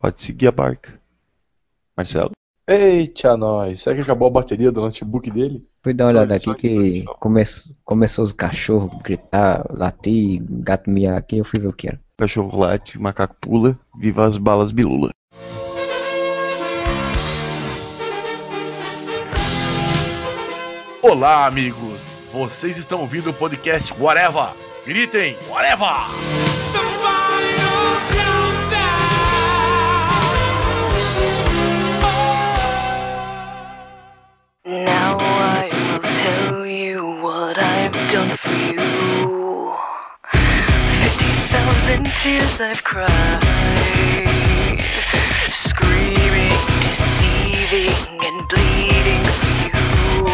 Pode seguir a barca. Marcelo? Eita, nós. Será que acabou a bateria do notebook dele? Fui dar uma olhada aqui que come... começou os cachorros gritar, latir, gato miar aqui, eu fui ver o que era. Cachorro late, macaco pula, viva as balas bilula. Olá, amigos. Vocês estão ouvindo o podcast Whatever. Gritem, Whatever! Now I will tell you what I've done for you. Fifty thousand tears I've cried, screaming, deceiving, and bleeding for you,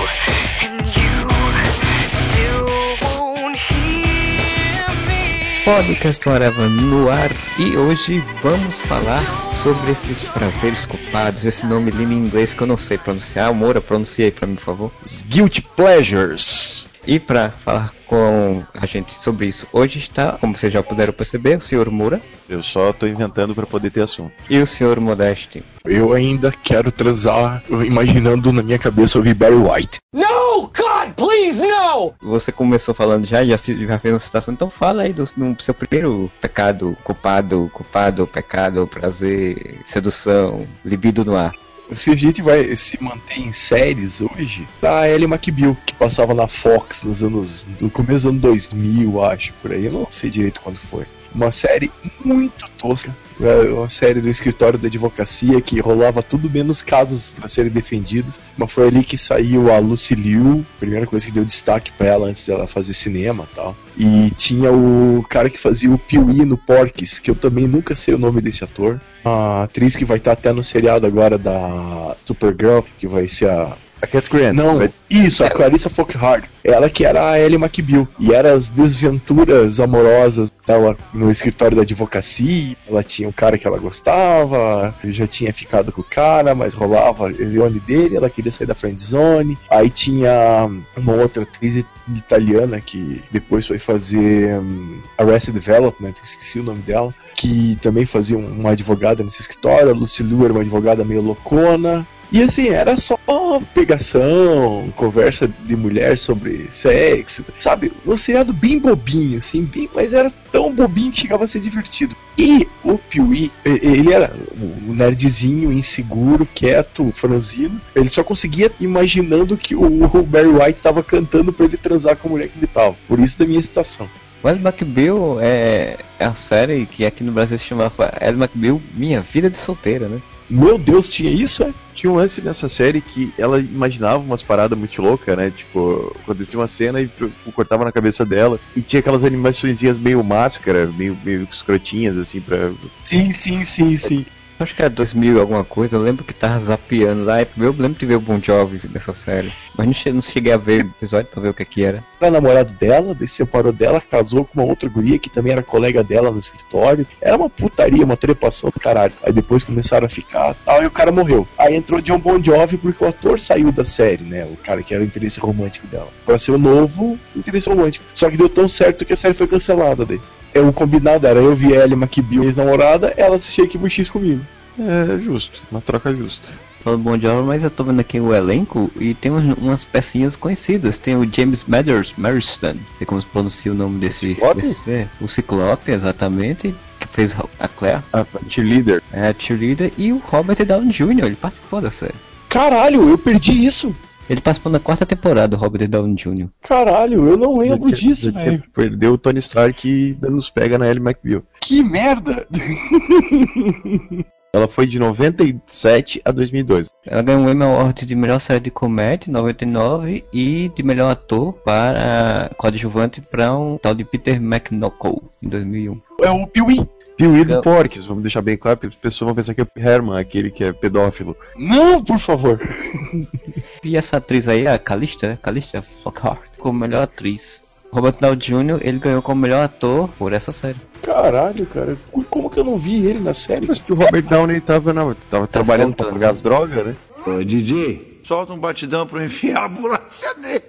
Podcast Whatever no ar e hoje vamos falar sobre esses prazeres culpados, esse nome lindo em inglês que eu não sei pronunciar. Moura, pronuncia aí pra mim, por favor. Guilty Pleasures. E para falar com a gente sobre isso, hoje está, como vocês já puderam perceber, o senhor Moura Eu só tô inventando pra poder ter assunto. e o senhor Modeste. Eu ainda quero transar, imaginando na minha cabeça ouvir Barry White. No! God, please, no! Você começou falando já, já, se- já fez uma citação, então fala aí do, do seu primeiro pecado, culpado, culpado, pecado, prazer, sedução, libido no ar. Se a gente vai se manter em séries hoje, a Ellie McBeal, que passava na Fox nos anos. no começo dos anos 2000, acho, por aí, eu não sei direito quando foi. Uma série muito tosca, é, uma série do escritório da advocacia que rolava tudo menos casos a serem defendidos, mas foi ali que saiu a Lucy Liu, primeira coisa que deu destaque pra ela antes dela fazer cinema e tal. E tinha o cara que fazia o Pee-wee no Porky's, que eu também nunca sei o nome desse ator. A atriz que vai estar até no seriado agora da Supergirl, que vai ser a Não, isso, a Clarissa Folkhard. Ela que era a Ellie McBeal. E eram as desventuras amorosas dela no escritório da advocacia. Ela tinha um cara que ela gostava, já tinha ficado com o cara, mas rolava o dele, ela queria sair da friend zone. Aí tinha uma outra atriz italiana que depois foi fazer um, Arrested Development, esqueci o nome dela, que também fazia um- uma advogada nesse escritório. A Lucy Liu era uma advogada meio loucona. E assim, era só pegação, conversa de mulher sobre sexo, sabe? Um seriado bem bobinho, assim, bem, mas era tão bobinho que chegava a ser divertido. E o Piuí, ele era um nerdzinho, inseguro, quieto, franzino. Ele só conseguia imaginando que o, Barry White tava cantando pra ele transar com a mulher que ele tava. Por isso da minha excitação. O Ed McBeal é, é a série que aqui no Brasil se chamava Ed McBeal Minha Vida de Solteira, né? Meu Deus, tinha isso, é? Tinha um lance nessa série que ela imaginava umas paradas muito loucas, né? Tipo, acontecia uma cena e tipo, cortava na cabeça dela. E tinha aquelas animaçõezinhas meio máscara, meio, meio escrotinhas, assim, pra. Sim, sim, sim, sim. Acho que era 2000 e alguma coisa, eu lembro que tava zapeando lá, eu lembro de ver o Bon Jovi nessa série, mas não che- não cheguei a ver o episódio pra ver o que que era. era namorado dela, se separou dela, casou com uma outra guria que também era colega dela no escritório. Era uma putaria, uma trepação do caralho. Aí depois começaram a ficar tal, e o cara morreu. Aí entrou John Bon Jovi porque o ator saiu da série, né? O cara que era o interesse romântico dela. Pra ser o novo interesse romântico. Só que deu tão certo que a série foi cancelada daí. É, o combinado era eu vi Ellie McBeal, ex-namorada, ela assistia Kibo X comigo. É justo, uma troca justa. Falando Bon Jovi, mas eu tô vendo aqui o elenco e tem umas, umas pecinhas conhecidas. Tem o James Mathers, Marston, não sei como se pronuncia o nome desse, Ciclope? desse é, o Ciclope, exatamente, que fez a Claire, A cheerleader. é, a cheerleader, e o Robert Downey Jr., ele participou da série. Caralho, eu perdi isso! Ele participou na quarta temporada, o Robert Downey Jr. Caralho, eu não lembro Já disso, velho. Perdeu o Tony Stark e nos pega na Ellie McBeal. Que merda! Ela foi de 97 a 2002. Ela ganhou o Emmy Award de melhor série de comédia em 99 e de melhor ator para coadjuvante para um tal de Peter McNuckle em 2001. É o Piuí. Piuí do Porques, vamos deixar bem claro, porque as pessoas vão pensar que é o Herman, aquele que é pedófilo. Não, por favor. E essa atriz aí, a Calista, né? Calista Flockhart, como melhor atriz. Robert Downey Jr. ele ganhou como melhor ator por essa série. Caralho, cara. Como que eu não vi ele na série? Mas que o Robert Downey tava, não, tava trabalhando pra pagar as drogas, né? Ô, Didi, solta um batidão pra eu enfiar a bolacha nele.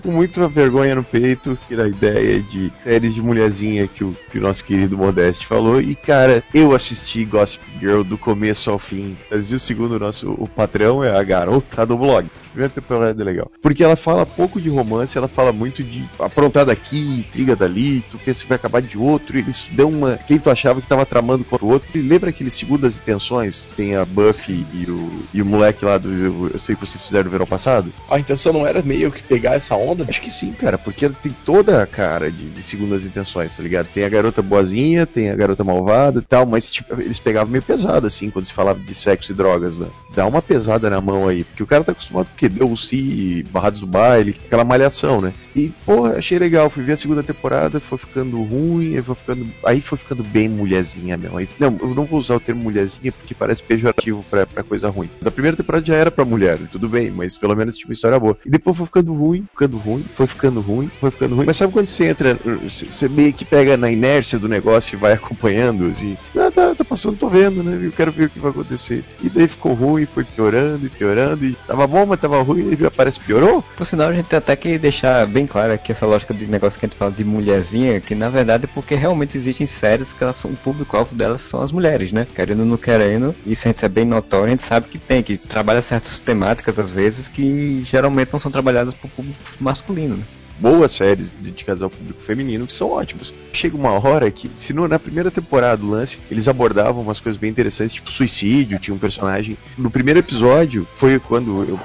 Com muita vergonha no peito, que era a ideia de séries de mulherzinha que o, que o nosso querido Modeste falou. E cara, eu assisti Gossip Girl do começo ao fim. Segundo o nosso o patrão, é a garota do blog. Primeira temporada é legal. Porque ela fala pouco de romance, ela fala muito de aprontar daqui, intriga dali, tu pensa que vai acabar de outro, e eles dão uma. Quem tu achava que tava tramando contra o outro. E lembra aquele segundas intenções? Tem a Buffy e o, e o moleque lá do. Eu sei que vocês fizeram no verão passado. A intenção não era meio que pegar essa onda? Acho que sim, cara, porque tem toda a cara de, de segundas intenções, tá ligado? Tem a garota boazinha, tem a garota malvada e tal, mas tipo, eles pegavam meio pesado, assim, quando se falava de sexo e drogas, né? Dá uma pesada na mão aí, porque o cara tá acostumado com? Deu-se, Barrados do Baile, aquela malhação, né? E, porra, achei legal, fui ver a segunda temporada, foi ficando ruim, aí foi ficando, aí foi ficando bem mulherzinha mesmo. Aí, não, eu não vou usar o termo mulherzinha porque parece pejorativo pra, pra coisa ruim. Da primeira temporada já era pra mulher, tudo bem, mas pelo menos uma história boa. E depois foi ficando ruim, ficando ruim, foi ficando ruim, foi ficando ruim. Mas sabe quando você entra, você meio que pega na inércia do negócio e vai acompanhando, assim, ah, tá, tá passando, tô vendo, né? Eu quero ver o que vai acontecer. E daí ficou ruim, foi piorando e piorando, e tava bom, mas tava ruim, e parece que piorou. Por sinal, a gente tem até que deixar bem claro aqui essa lógica de negócio que a gente fala de mulherzinha, que na verdade é porque realmente existem séries que elas são, o público-alvo delas são as mulheres, né? Querendo ou não querendo, isso a gente é bem notório, a gente sabe que tem, que trabalha certas temáticas às vezes que geralmente não são trabalhadas por público masculino, né? Boas séries dedicadas ao público feminino que são ótimas. Chega uma hora que, se na primeira temporada do lance, eles abordavam umas coisas bem interessantes, tipo suicídio, tinha um personagem. No primeiro episódio, foi quando eu,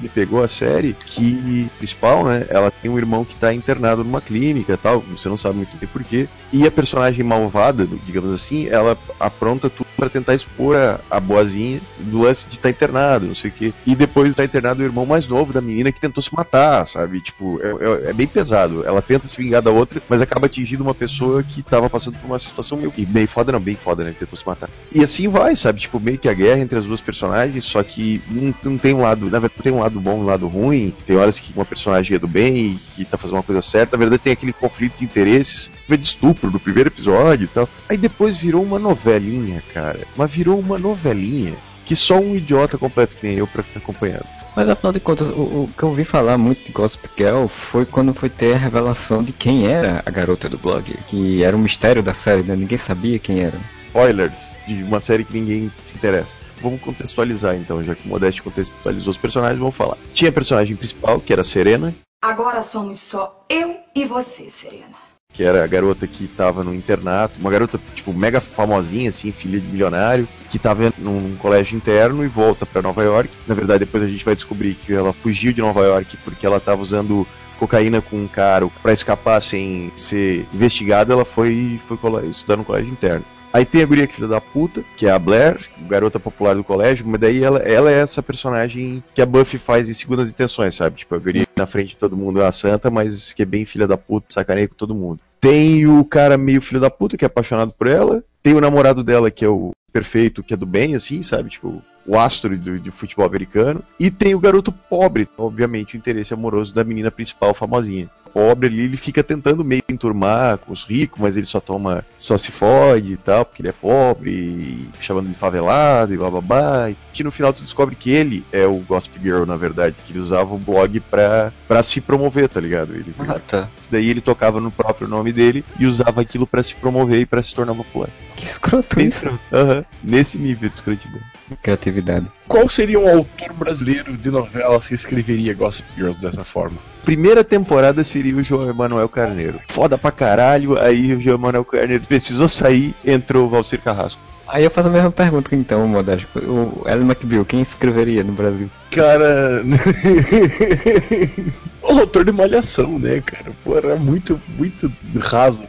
me pegou a série, que principal, né? Ela tem um irmão que tá internado numa clínica tal, você não sabe muito bem porquê. E a personagem malvada, digamos assim, ela apronta tudo para tentar expor a, a boazinha do lance de estar tá internado, não sei o quê. E depois tá internado o irmão mais novo da menina que tentou se matar, sabe? Tipo, é, é, é bem pesado. Ela tenta se vingar da outra, mas acaba atingindo uma pessoa que tava passando por uma situação meio bem foda, não, bem foda, né? Tentou se matar. E assim vai, sabe? Tipo, meio que a guerra entre as duas personagens, só que não, não tem um lado, na verdade, tem um lado bom e um lado ruim. Tem horas que uma personagem é do bem e que tá fazendo uma coisa certa. Na verdade, tem aquele conflito de interesses, de estupro no primeiro episódio e tal. Aí depois virou uma novelinha, cara. Mas virou uma novelinha que só um idiota completo que nem eu pra ficar acompanhando. Mas afinal de contas, o, o, que eu ouvi falar muito de Gossip Girl foi quando foi ter a revelação de quem era a garota do blog, que era um mistério da série, né? Ninguém sabia quem era. Spoilers de uma série que ninguém se interessa. Vamos contextualizar então, já que o Modeste contextualizou os personagens, vamos falar. Tinha a personagem principal, que era a Serena. Agora somos só eu e você, Serena que era a garota que tava no internato, uma garota, tipo, mega famosinha, assim, filha de milionário, que tava num colégio interno e volta para Nova York. Na verdade, depois a gente vai descobrir que ela fugiu de Nova York porque ela tava usando cocaína com um cara para escapar sem ser investigada, ela foi, foi estudar no colégio interno. Aí tem a guria filha da puta, que é a Blair, garota popular do colégio, mas daí ela, ela é essa personagem que a Buffy faz em segundas intenções, sabe? Tipo, a guria na frente de todo mundo é a santa, mas que é bem filha da puta, sacaneia com todo mundo. Tem o cara meio filho da puta, que é apaixonado por ela. Tem o namorado dela, que é o perfeito, que é do bem, assim, sabe? Tipo, o astro de, de, futebol americano. E tem o garoto pobre, obviamente, o interesse amoroso da menina principal, famosinha pobre ali, ele fica tentando meio enturmar com os ricos, mas ele só toma, só se fode e tal, porque ele é pobre, e chamando de favelado e blá. E que no final tu descobre que ele é o Gossip Girl, na verdade, que ele usava o blog pra, pra se promover, tá ligado? Ele, ah, tá. Daí ele tocava no próprio nome dele e usava aquilo para se promover e para se tornar popular. Que escroto isso. Uhum. Nesse nível de escrotidão. Criatividade. Qual seria um autor brasileiro de novelas que escreveria Gossip Girls dessa forma? Primeira temporada seria o João Emanuel Carneiro. Foda pra caralho, aí o João Emanuel Carneiro precisou sair, entrou o Valcir Carrasco. Aí eu faço a mesma pergunta então, Modesto. O Ellen McBeal, quem escreveria no Brasil? Cara. o autor de Malhação, né, cara? Pô, era muito, muito raso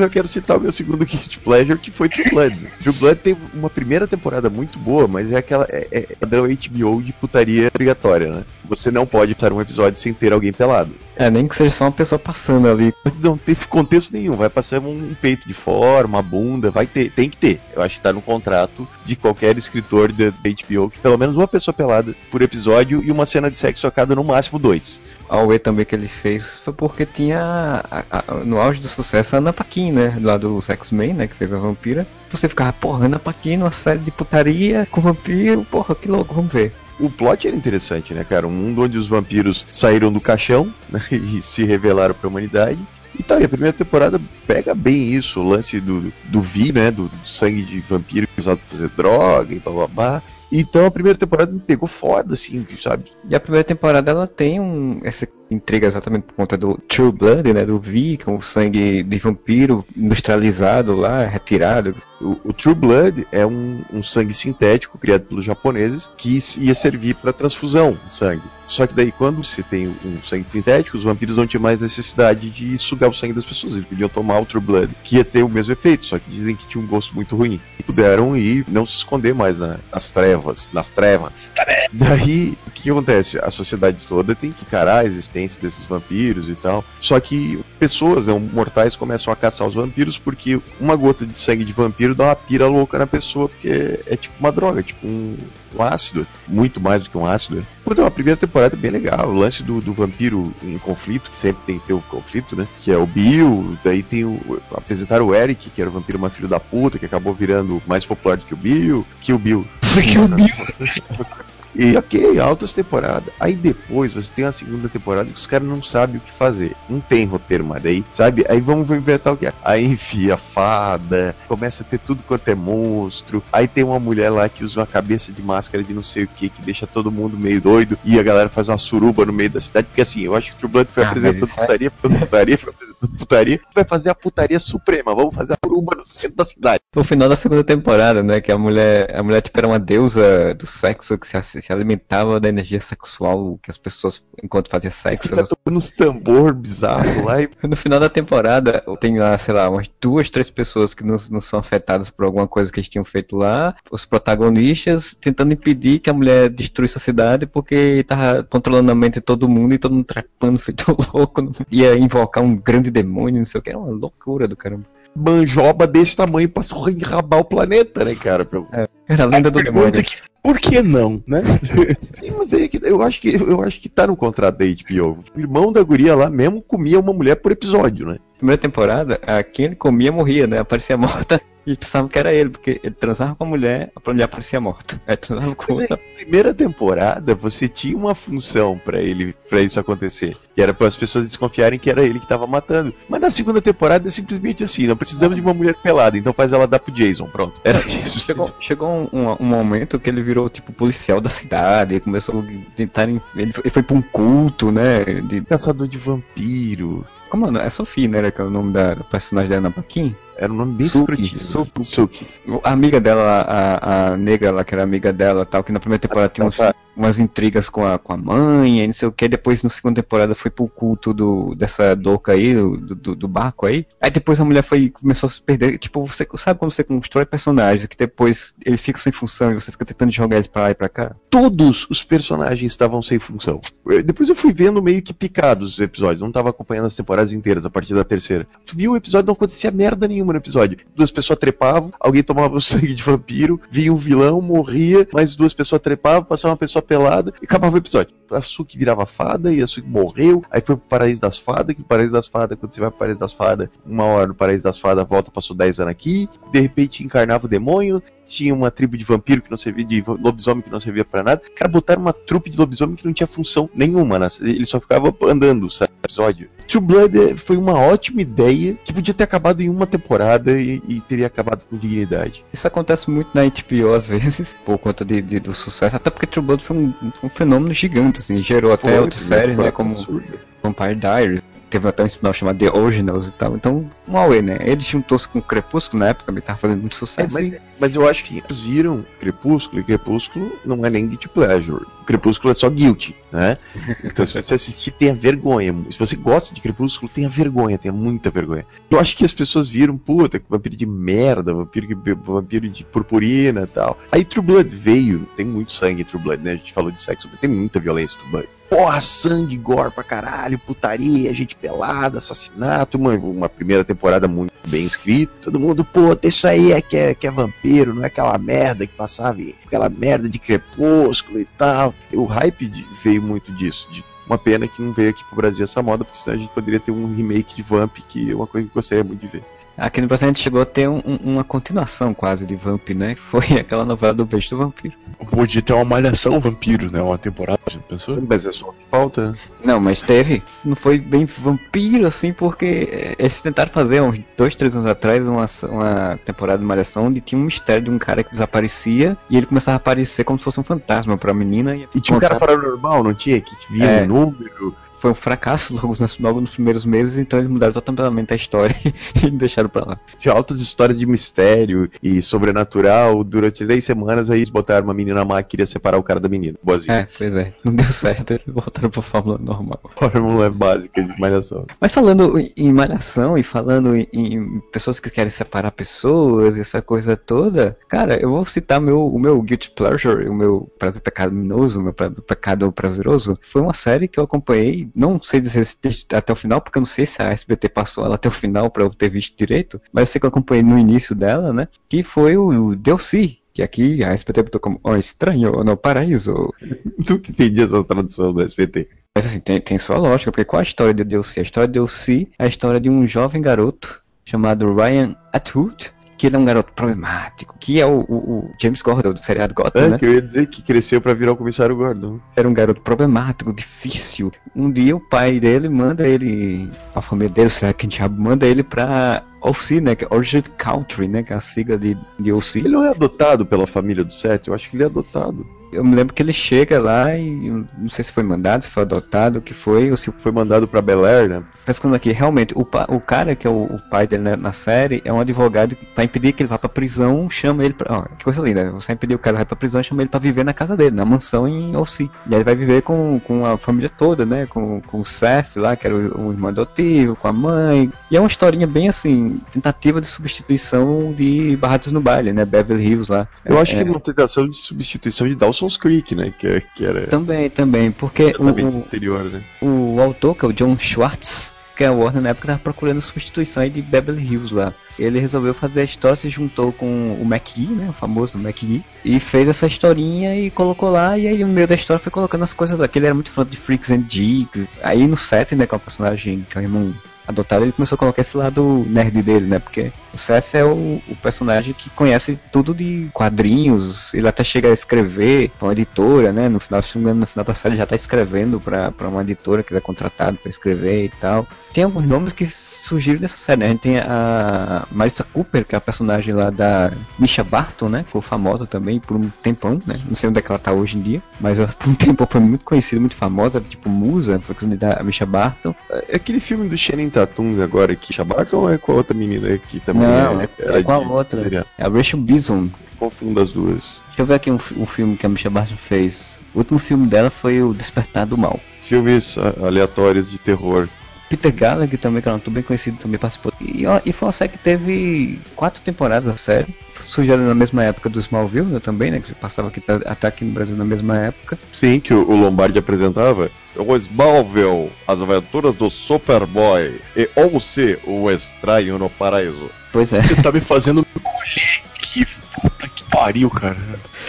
eu quero citar o meu segundo Guilty Pleasure, que foi True Blood. True Blood teve uma primeira temporada muito boa, mas é aquela. É, é, é da HBO de putaria obrigatória, né? Você não pode estar um episódio sem ter alguém pelado. É, nem que seja só uma pessoa passando ali. Não teve contexto nenhum, vai passar um peito de fora, uma bunda, vai ter, tem que ter. Eu acho que tá no contrato de qualquer escritor da HBO que pelo menos uma pessoa pelada por episódio e uma cena de sexo a cada no máximo dois. A UE também que ele fez foi porque tinha a, a, no auge do sucesso a Ana Paquin, né? Lá do X-Men, né? Que fez a vampira. Você ficava, porra, Ana Paquin numa série de putaria com vampiro, porra, que louco, vamos ver. O plot era interessante, né, cara? Um mundo onde os vampiros saíram do caixão né, e se revelaram pra humanidade. E tal, e a primeira temporada pega bem isso, o lance do, do Vi, né? Do, do sangue de vampiro usado pra fazer droga e blá blá blá. Então a primeira temporada me pegou foda, assim, sabe? E a primeira temporada ela tem um, essa intriga exatamente por conta do True Blood, né? Do V, com o sangue de vampiro industrializado lá, retirado. O, o True Blood é um, um sangue sintético criado pelos japoneses que ia servir para transfusão de sangue. Só que daí, quando você tem um sangue sintético, os vampiros não tinham mais necessidade de sugar o sangue das pessoas. Eles podiam tomar o True Blood, que ia ter o mesmo efeito, só que dizem que tinha um gosto muito ruim. E puderam ir não se esconder mais na- nas trevas, nas trevas. Daí, o que, que acontece? A sociedade toda tem que encarar a existência desses vampiros e tal. Só que pessoas, né, mortais, começam a caçar os vampiros porque uma gota de sangue de vampiro dá uma pira louca na pessoa, porque é tipo uma droga, tipo um, um ácido, muito mais do que um ácido. Então, a primeira temporada é bem legal. O lance do, do vampiro em conflito, que sempre tem que ter o conflito, né? Que é o Bill, daí tem o. Apresentaram o Eric, que era o vampiro mais filho da puta, que acabou virando mais popular do que o Bill. Que o Bill. que o Bill. E ok, altas temporadas. Aí depois você tem a segunda temporada que os caras não sabem o que fazer. Não tem roteiro, mas daí, sabe? Aí vamos inventar o que? Aí enfia fada, começa a ter tudo quanto é monstro. Aí tem uma mulher lá que usa uma cabeça de máscara de não sei o que, que deixa todo mundo meio doido. E a galera faz uma suruba no meio da cidade. Porque assim, eu acho que o Blood foi Ah, apresentando isso é- putaria, foi putaria, foi apresentando putaria. Vai fazer a putaria suprema. Vamos fazer a suruba no centro da cidade. No final da segunda temporada, né? Que a mulher, a mulher tipo, era uma deusa do sexo que se, se alimentava da energia sexual que as pessoas, enquanto fazia sexo, elas tocando uns tambor bizarro lá e No final da temporada, tem lá, sei lá, umas duas, três pessoas que não, não são afetadas por alguma coisa que eles tinham feito lá. Os protagonistas tentando impedir que a mulher destruísse a cidade porque tava controlando a mente de todo mundo e todo mundo trapando feito louco. Ia invocar um grande demônio, não sei o que. Era uma loucura do caramba. manjoba desse tamanho pra enrabar o planeta, né, cara? Pelo... Era a lenda do Pergunta demônio. que, por que não, né? Sim, mas é que eu acho que eu acho que tá no contrato da HBO. O irmão da guria lá mesmo comia uma mulher por episódio, né? Primeira temporada, a quem ele comia morria, né? Aparecia morta e pensavam que era ele, porque ele transava com a mulher, a mulher aparecia morta. Aí transava com Mas outra. na primeira temporada você tinha uma função pra ele para isso acontecer. E era para as pessoas desconfiarem que era ele que tava matando. Mas na segunda temporada é simplesmente assim, não precisamos de uma mulher pelada, então faz ela dar pro Jason, pronto. Era isso. Chegou, chegou um, um, um momento que ele virou tipo policial da cidade, e começou a tentar. Ele foi, ele foi pra um culto, né? De, Caçador de vampiro. como é? É Sophie, né? Que é o nome da personagem da Ana Paquin. Era um nome bem Suki, escrotinho. Suki. Suki. A amiga dela, a, a negra lá, que era amiga dela tal, que na primeira temporada tinha uns, tá. Umas intrigas com a, com a mãe, e não sei o que. Depois, na segunda temporada, foi pro culto do, dessa doca aí, do, do, do barco aí. Aí depois a mulher foi começou a se perder. Tipo, você sabe quando você constrói personagens que depois ele fica sem função e você fica tentando jogar eles pra lá e pra cá? todos os personagens estavam sem função. Eu- Depois eu fui vendo meio que picados os episódios, não tava acompanhando as temporadas inteiras a partir da terceira. Tu viu o episódio, não acontecia merda nenhuma no episódio. Duas pessoas trepavam, alguém tomava o sangue de vampiro, vinha um vilão, morria, mais duas pessoas trepavam, passava uma pessoa pelada e acabava o episódio. A Suki virava fada e a Suki morreu, aí foi pro Paraíso das Fadas, que o Paraíso das Fadas, quando você vai pro Paraíso das Fadas, uma hora no Paraíso das Fadas, volta, passou 10 anos aqui, de repente encarnava o demônio, tinha uma tribo de vampiro que não servia, de lobisomem que não servia pra nada. Cara, botaram uma trupe de lobisomem que não tinha função nenhuma, né? ele só ficava andando, sabe? Episódio. True Blood é- foi uma ótima ideia que podia ter acabado em uma temporada e, e teria acabado com dignidade. Isso acontece muito na HBO às vezes, por conta de, de- do sucesso, até porque True Blood foi um, um fenômeno gigante, assim, gerou até Foi, outras séries, né, como absurda. Vampire Diaries, teve até um spin-off chamado The Originals e tal, então, um away, né, ele juntou-se com o Crepúsculo na época, também tava fazendo muito É, sucesso, mas, e mas eu acho que eles viram Crepúsculo e Crepúsculo não é nem guilty pleasure. Crepúsculo é só guilty, né? Então se você assistir, tenha vergonha. Se você gosta de Crepúsculo, tenha vergonha, tenha muita vergonha. Eu acho que as pessoas viram, puta, que vampiro de merda, vampiro, que, vampiro de purpurina e tal. Aí True Blood veio, tem muito sangue em True Blood, né? A gente falou de sexo, mas tem muita violência em True Blood. Porra, sangue, gore pra caralho, putaria, gente pelada, assassinato, uma, uma primeira temporada muito bem escrita. Todo mundo, pô, isso aí é que, é que é vampiro, não é aquela merda que passava, aquela merda de crepúsculo e tal. O hype veio muito disso, de Uma pena que não veio aqui pro Brasil essa moda, porque senão a gente poderia ter um remake de Vamp, que é uma coisa que eu gostaria muito de ver. Aqui no Brasil a gente chegou a ter um- um- uma continuação quase de Vamp, né? Que foi aquela novela do Beijo do Vampiro. Podia ter uma malhação vampiro, né? Uma temporada, já pensou? Mas é só o que falta. né? Não, mas teve. Não foi bem vampiro assim, porque eh, eles tentaram fazer uns dois, três anos atrás uma, uma temporada de Malhação onde tinha um mistério de um cara que desaparecia e ele começava a aparecer como se fosse um fantasma pra menina. E, E tinha um cara paranormal, não tinha? Que via É. um número. Foi um fracasso logo nos, logo nos primeiros meses, então eles mudaram totalmente a história e deixaram pra lá. Tinha altas histórias de mistério e sobrenatural durante três semanas. Aí eles botaram uma menina má que queria separar o cara da menina. Boazinha. É, pois é, não deu certo, eles voltaram pra fórmula normal. Fórmula básica de malhação. Mas falando em- malhação e falando em, em pessoas que querem separar pessoas e essa coisa toda, cara, eu vou citar meu, o meu Guilty Pleasure, o meu prazer pecaminoso, o meu pecado prazeroso. Foi uma série que eu acompanhei, não sei dizer se até o final, porque eu não sei se a SBT passou ela até o final pra eu ter visto direito, mas eu sei que eu acompanhei no início dela, né? Que foi o DLC. Que aqui a SBT botou como O Estranho no Paraíso. Nunca entendi essa tradução do SBT. Mas assim, tem, tem sua lógica, porque qual a história de DLC? A história de DLC é a história de um jovem garoto chamado Ryan Atwood, que ele é um garoto problemático, que é o, o- o James Gordon do seriado Gotham, É, né? que eu ia dizer que cresceu pra virar o comissário Gordon. Era um garoto problemático, difícil. Um dia o pai dele manda ele, a família dele, sei lá quem diabo, manda ele pra OC, né? Que é Origin Country, né? Que é a sigla de, de OC. Ele não é adotado pela família do Seth? Eu acho que ele é adotado. Eu me lembro que ele chega lá e não sei se foi mandado, se foi adotado, o que foi, ou se Foi mandado pra Bel Air, né? pesquisando aqui, realmente, o, o cara que é o, o pai dele né, na série é um advogado pra impedir que ele vá pra prisão, chama ele pra. Ó, que coisa linda, você impedir o cara vai pra prisão, chama ele pra viver na casa dele, na mansão em OC. E aí ele vai viver com, com a família toda, né? Com, com o Seth lá, que era o, o irmão adotivo, com a mãe. E é uma historinha bem assim, tentativa de substituição de Barrados no Baile, né? Beverly Hills lá. Eu acho É, que é uma tentação de substituição de Dawson's Creek, né? Que, é- que era Também, também, porque o, anterior, né? o autor, que é o John Schwartz, que a Warner na época tava procurando substituição aí de Beverly Hills lá. Ele resolveu fazer a história, se juntou com o McGee, né, o famoso McGee, e fez essa historinha e colocou lá, e aí no meio da história foi colocando as coisas lá, que ele era muito fã de Freaks and Geeks. Aí no set, né, com o personagem que é o irmão adotado, ele começou a colocar esse lado nerd dele, né, porque o Seth é o, o personagem que conhece tudo de quadrinhos, ele até chega a escrever pra uma editora, né? No final, no final da série já tá escrevendo pra, pra uma editora que ele é contratado pra escrever e tal. Tem alguns nomes que surgiram dessa série, né? A gente tem a Marissa Cooper, que é a personagem lá da Misha Barton, né? Foi famosa também por um tempão, né? Não sei onde é que ela tá hoje em dia, mas ela por um tempo foi muito conhecida, muito famosa, tipo musa, foi da Misha Barton. É aquele filme do Shannon Tatum agora que Chabarca ou é com a outra menina que também Não, é, é com a outra. seriado? É a Rachel Bison, Confundo as duas. Deixa eu ver aqui um, um filme que a Misha Barton fez. O último filme dela foi O Despertar do Mal. Filmes a- aleatórios de terror. Peter Gallagher também, que é um ator bem conhecido, também participou. E, e foi uma série que teve quatro temporadas a série. Surgiu na mesma época do Smallville, né, também, né? Que passava aqui, até aqui no Brasil na mesma época. Sim, que o, o Lombardi apresentava. O Smallville, as aventuras do Superboy. E ou se o estranho no paraíso. Pois é. Você tá me fazendo me colher aqui. Puta que pariu, cara.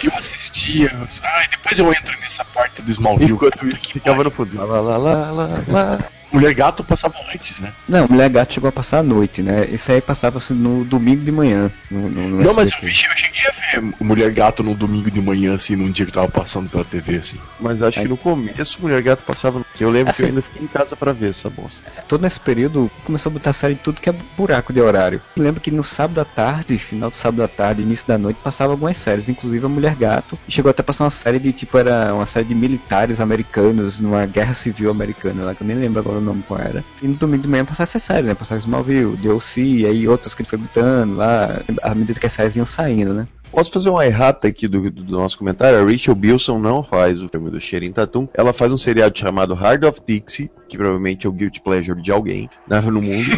Eu assistia. Ai, depois eu entro nessa parte do Smallville. Enquanto isso, que ficava no fundo. Lá, lá, lá, lá, lá, lá. Mulher Gato passava antes, né? Não, Mulher Gato chegou a passar a noite, né? Isso aí passava-se no domingo de manhã. No, no, no Não, mas eu, eu cheguei a ver Mulher Gato num domingo de manhã, assim, num dia que tava passando pela TV, assim. Mas acho que no começo Mulher Gato passava. Eu lembro que eu Assim. ainda fiquei em casa pra ver essa bosta. todo nesse período começou a botar série de tudo que é buraco de horário. Eu lembro que no sábado à tarde, final do sábado à tarde, início da noite, passava algumas séries, inclusive a Mulher Gato. Chegou até a passar uma série de tipo, era uma série de militares americanos numa guerra civil americana lá, que eu nem lembro agora o nome qual era. E no domingo de manhã passava essas séries, né? Passava Smallville, DLC, e aí outras que ele foi botando lá, à medida que as séries iam saindo, né? Posso fazer uma errata aqui do, do nosso comentário? A Rachel Bilson não faz o filme do Sherin Tatum. Ela faz um seriado chamado Heart of Dixie, que provavelmente é o guilty pleasure de alguém né, no mundo.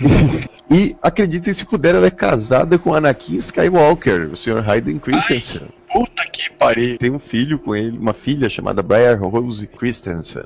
e acreditem se puder, ela é casada com Anakin Skywalker, o Sr. Hayden Christensen. Puta que pariu. Tem um filho com ele, uma filha chamada Briar Rose Christensen.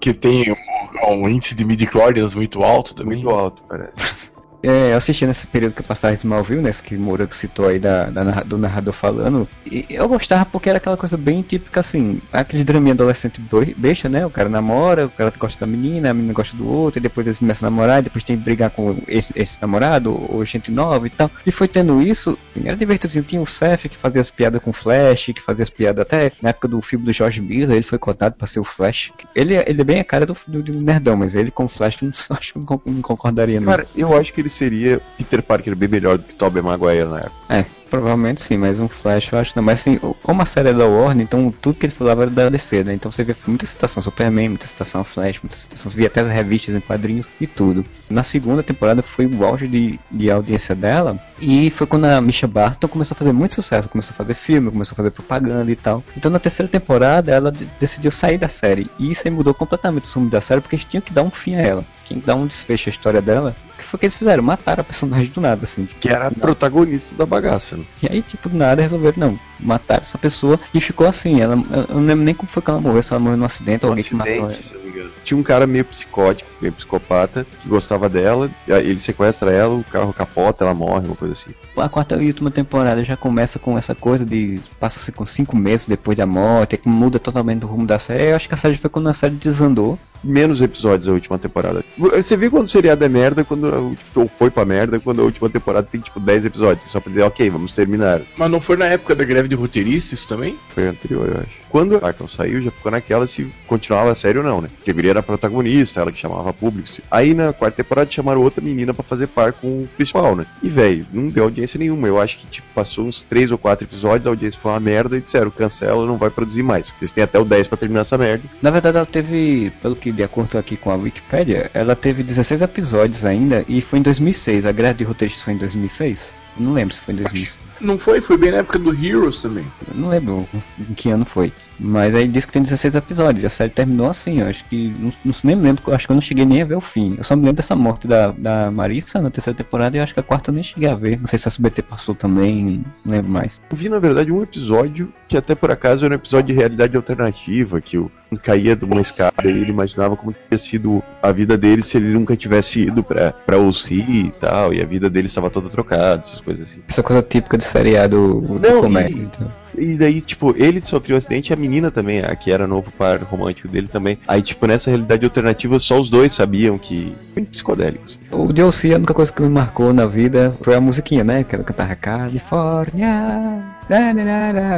Que tem um, índice de midi muito alto também. Muito alto, parece. é, eu assisti nesse período que eu passava Smallville, né? esse Que Moura citou aí da, da do narrador falando. E eu gostava porque era aquela coisa bem típica assim, aquele draminha adolescente besta, né? O cara namora, o cara gosta da menina, a menina gosta do outro, e depois eles começam a namorar, e depois tem que brigar com esse, esse namorado, ou gente nova e tal. E foi tendo isso, era divertido. Tinha o Seth que fazia as piadas com Flash, que fazia as piadas até na época do filme do George Miller, ele foi cotado pra ser o Flash. Ele, ele é bem a cara do, do, do nerdão, mas ele com Flash não, acho que não concordaria não. Cara, eu acho que ele seria Peter Parker bem melhor do que Tobey Maguire na época. É, provavelmente sim, mas um Flash eu acho não. Mas assim, como a série é da Warner, então tudo que ele falava era da DC, né? Então você vê muita citação Superman, muita citação Flash, muita citação. Via até as revistas em quadrinhos e tudo. Na segunda temporada foi o auge de, de audiência dela. E foi quando a Misha Barton começou a fazer muito sucesso. Começou a fazer filme, começou a fazer propaganda e tal. Então na terceira temporada ela de- decidiu sair da série. E isso aí mudou completamente o rumo da série, porque eles tinham que dar um fim a ela. Tinha que dar um desfecho à história dela. O que foi que eles fizeram? Mataram a personagem do nada, assim. tipo, Que era a protagonista da bagaça, né? e aí, tipo, do nada resolveram, não, matar essa pessoa e ficou assim. Ela, eu não lembro nem como foi que ela morreu, se ela morreu num acidente ou alguém que matou ela. acidente. Tinha um cara meio psicótico, meio psicopata, que gostava dela, ele sequestra ela, o carro capota, ela morre, uma coisa assim. A quarta e última temporada já começa com essa coisa de. Passa-se com cinco meses depois da morte, que muda totalmente o rumo da série. Eu acho que a série foi quando a série desandou. Menos episódios a última temporada. Você vê quando o seriado é merda, quando ou foi pra merda, quando a última temporada tem tipo 10 episódios, só pra dizer, ok, vamos terminar. Mas não foi na época da greve de roteiristas também? Foi anterior, eu acho. Quando a Arkham saiu, já ficou naquela se continuava a série ou não, né? Porque a guria era a protagonista, ela que chamava público. Aí na quarta temporada chamaram outra menina pra fazer par com o principal, né? E, velho, não deu audiência nenhuma. Eu acho que, tipo, passou uns três ou quatro episódios, a audiência foi uma merda e disseram, cancela, não vai produzir mais. Vocês têm até o 10 pra terminar essa merda. Na verdade, ela teve, pelo que de acordo aqui com a Wikipedia, ela teve 16 episódios ainda e foi em 2006. A greve de roteiristas foi em 2006? Não lembro se foi em 2006. Não foi, foi bem na época do Heroes também. Não lembro em que ano foi. Mas aí diz que tem 16 episódios. E a série terminou assim. Eu acho que. Não, não nem me lembro. Acho que eu não cheguei nem a ver o fim. Eu só me lembro dessa morte da, da Marissa na terceira temporada. E eu acho que a quarta eu nem cheguei a ver. Não sei se a SBT passou também. Não lembro mais. Eu vi, na verdade, um episódio que até por acaso era um episódio de realidade alternativa, que o caía de uma escada e ele imaginava como tinha sido a vida dele se ele nunca tivesse ido pra, pra Osri e tal, e a vida dele estava toda trocada, essas coisas assim. Essa coisa típica de seriado de Não, comédia. e- então. E daí, tipo, ele sofreu um acidente e a menina também, a que era novo par romântico dele também. Aí, tipo, nessa realidade alternativa, só os dois sabiam que. Muito psicodélicos. O DLC, a única coisa que me marcou na vida foi a musiquinha, né? Que ela cantava Califórnia.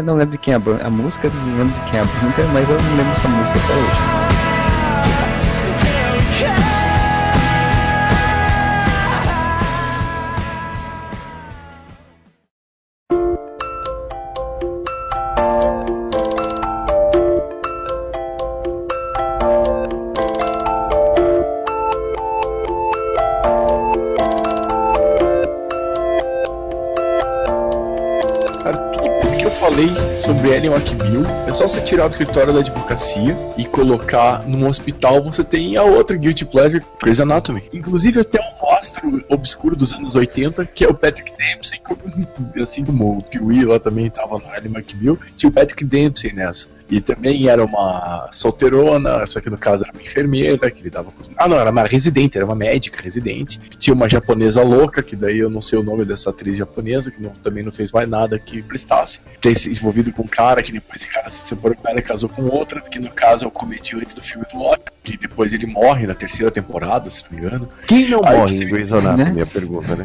Não lembro de quem é a, a música, não lembro de quem é a banda, mas eu lembro dessa música até hoje. Sobre Ellen McBeal é só você tirar do escritório da advocacia e colocar num hospital, você tem a outra Guilty Pleasure, Grey's Anatomy. Inclusive até um rostro obscuro dos anos 80, que é o Patrick Dempsey, assim como o Pee-wee lá também tava no Ellen McBeal, tinha o Patrick Dempsey nessa. E também era uma solteirona, só que no caso era uma enfermeira, que lidava com... Ah não, era uma residente, era uma médica residente. Tinha uma japonesa louca, que daí eu não sei o nome dessa atriz japonesa, que não- também não fez mais nada que prestasse. Tem se envolvido com um cara, que depois esse cara se separou com ela e casou com outra, que no caso é o comediante do filme do Loki, que depois ele morre na terceira temporada, se não me engano. Quem não Aí morre você- Grey's Anatomy? né? Minha pergunta, né?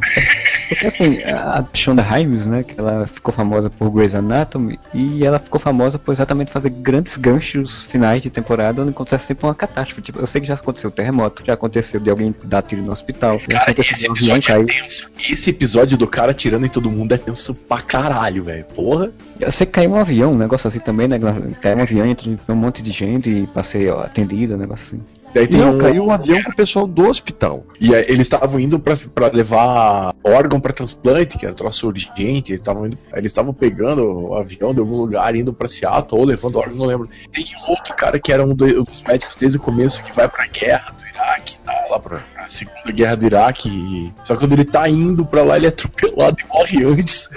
Porque assim, a Shonda Rhimes, né, que ela ficou famosa por Grey's Anatomy, e ela ficou famosa por exatamente fazer grandes ganchos finais de temporada, onde acontece sempre uma catástrofe. Tipo, eu sei que já aconteceu terremoto, já aconteceu de alguém dar tiro no hospital, já Cara, aconteceu esse de um episódio é tenso. Esse episódio do cara tirando em todo mundo é tenso pra caralho, velho. Porra. Eu sei que caiu um avião, um negócio assim também, né? Caiu um avião, entrou um monte de gente e passei ó, atendido, um negócio assim. Daí tem Não, um- caiu um avião com o pessoal do hospital. E aí, eles estavam indo pra, pra levar órgão pra transplante, que era troço urgente. Eles estavam indo- eles estavam pegando o avião de algum lugar, indo pra Seattle, ou levando órgão, não lembro. Tem um outro cara que era um do- um dos médicos desde o começo, que vai pra guerra do Iraque, tá lá pra, pra segunda guerra do Iraque. e- Só que quando ele tá indo pra lá, ele é atropelado e morre antes.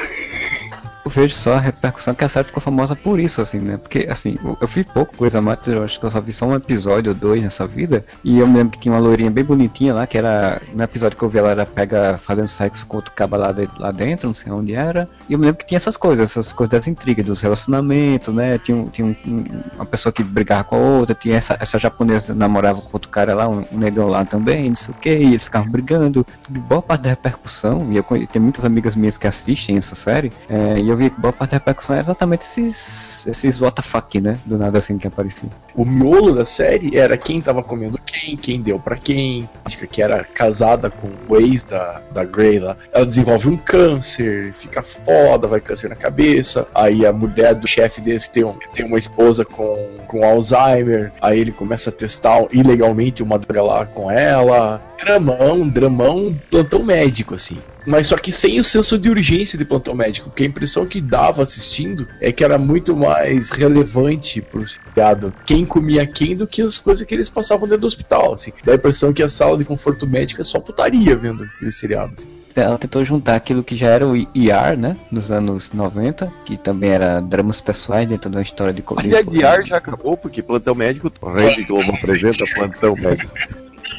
Eu vejo só a repercussão que a série ficou famosa por isso, assim, né? Porque, assim, eu, eu vi pouco coisa mais, eu acho que eu só vi só um episódio ou dois nessa vida. E eu me lembro que tinha uma loirinha bem bonitinha lá, que era. No episódio que eu vi ela era pega fazendo sexo com outro caba lá, de, lá dentro, não sei onde era. E eu me lembro que tinha essas coisas, essas coisas das intrigas, dos relacionamentos, né? Tinha, tinha um- um- uma pessoa que brigava com a outra, tinha essa, essa japonesa namorava com outro cara lá, um, negão lá também, não sei o que, e eles ficavam brigando. E boa parte da repercussão, e eu conhe- tenho muitas amigas minhas que assistem essa série, é, e eu vi que boa parte da repercussão era exatamente esses, esses WTF, né? Do nada assim que apareciam. O miolo da série era quem tava comendo quem, quem deu pra quem. Que era casada com o ex da, da Grey lá. Ela desenvolve um câncer, fica foda, vai câncer na cabeça. Aí a mulher do chefe desse tem, um, tem uma esposa com, com Alzheimer. Aí ele começa a testar ilegalmente uma droga lá com ela. Dramão, dramão, plantão médico, assim. Mas só que sem o senso de urgência de plantão médico, porque a impressão que dava assistindo é que era muito mais relevante pro seriado quem comia quem do que as coisas que eles passavam dentro do hospital, assim. Dá a impressão que a sala de conforto médico é só putaria vendo aquele seriado, assim. Ela tentou juntar aquilo que já era o ER, né? Nos anos 90, que também era dramas pessoais dentro de uma história de Aliás, IAR já acabou, porque Plantão Médico, Rede Globo apresenta Plantão Médico.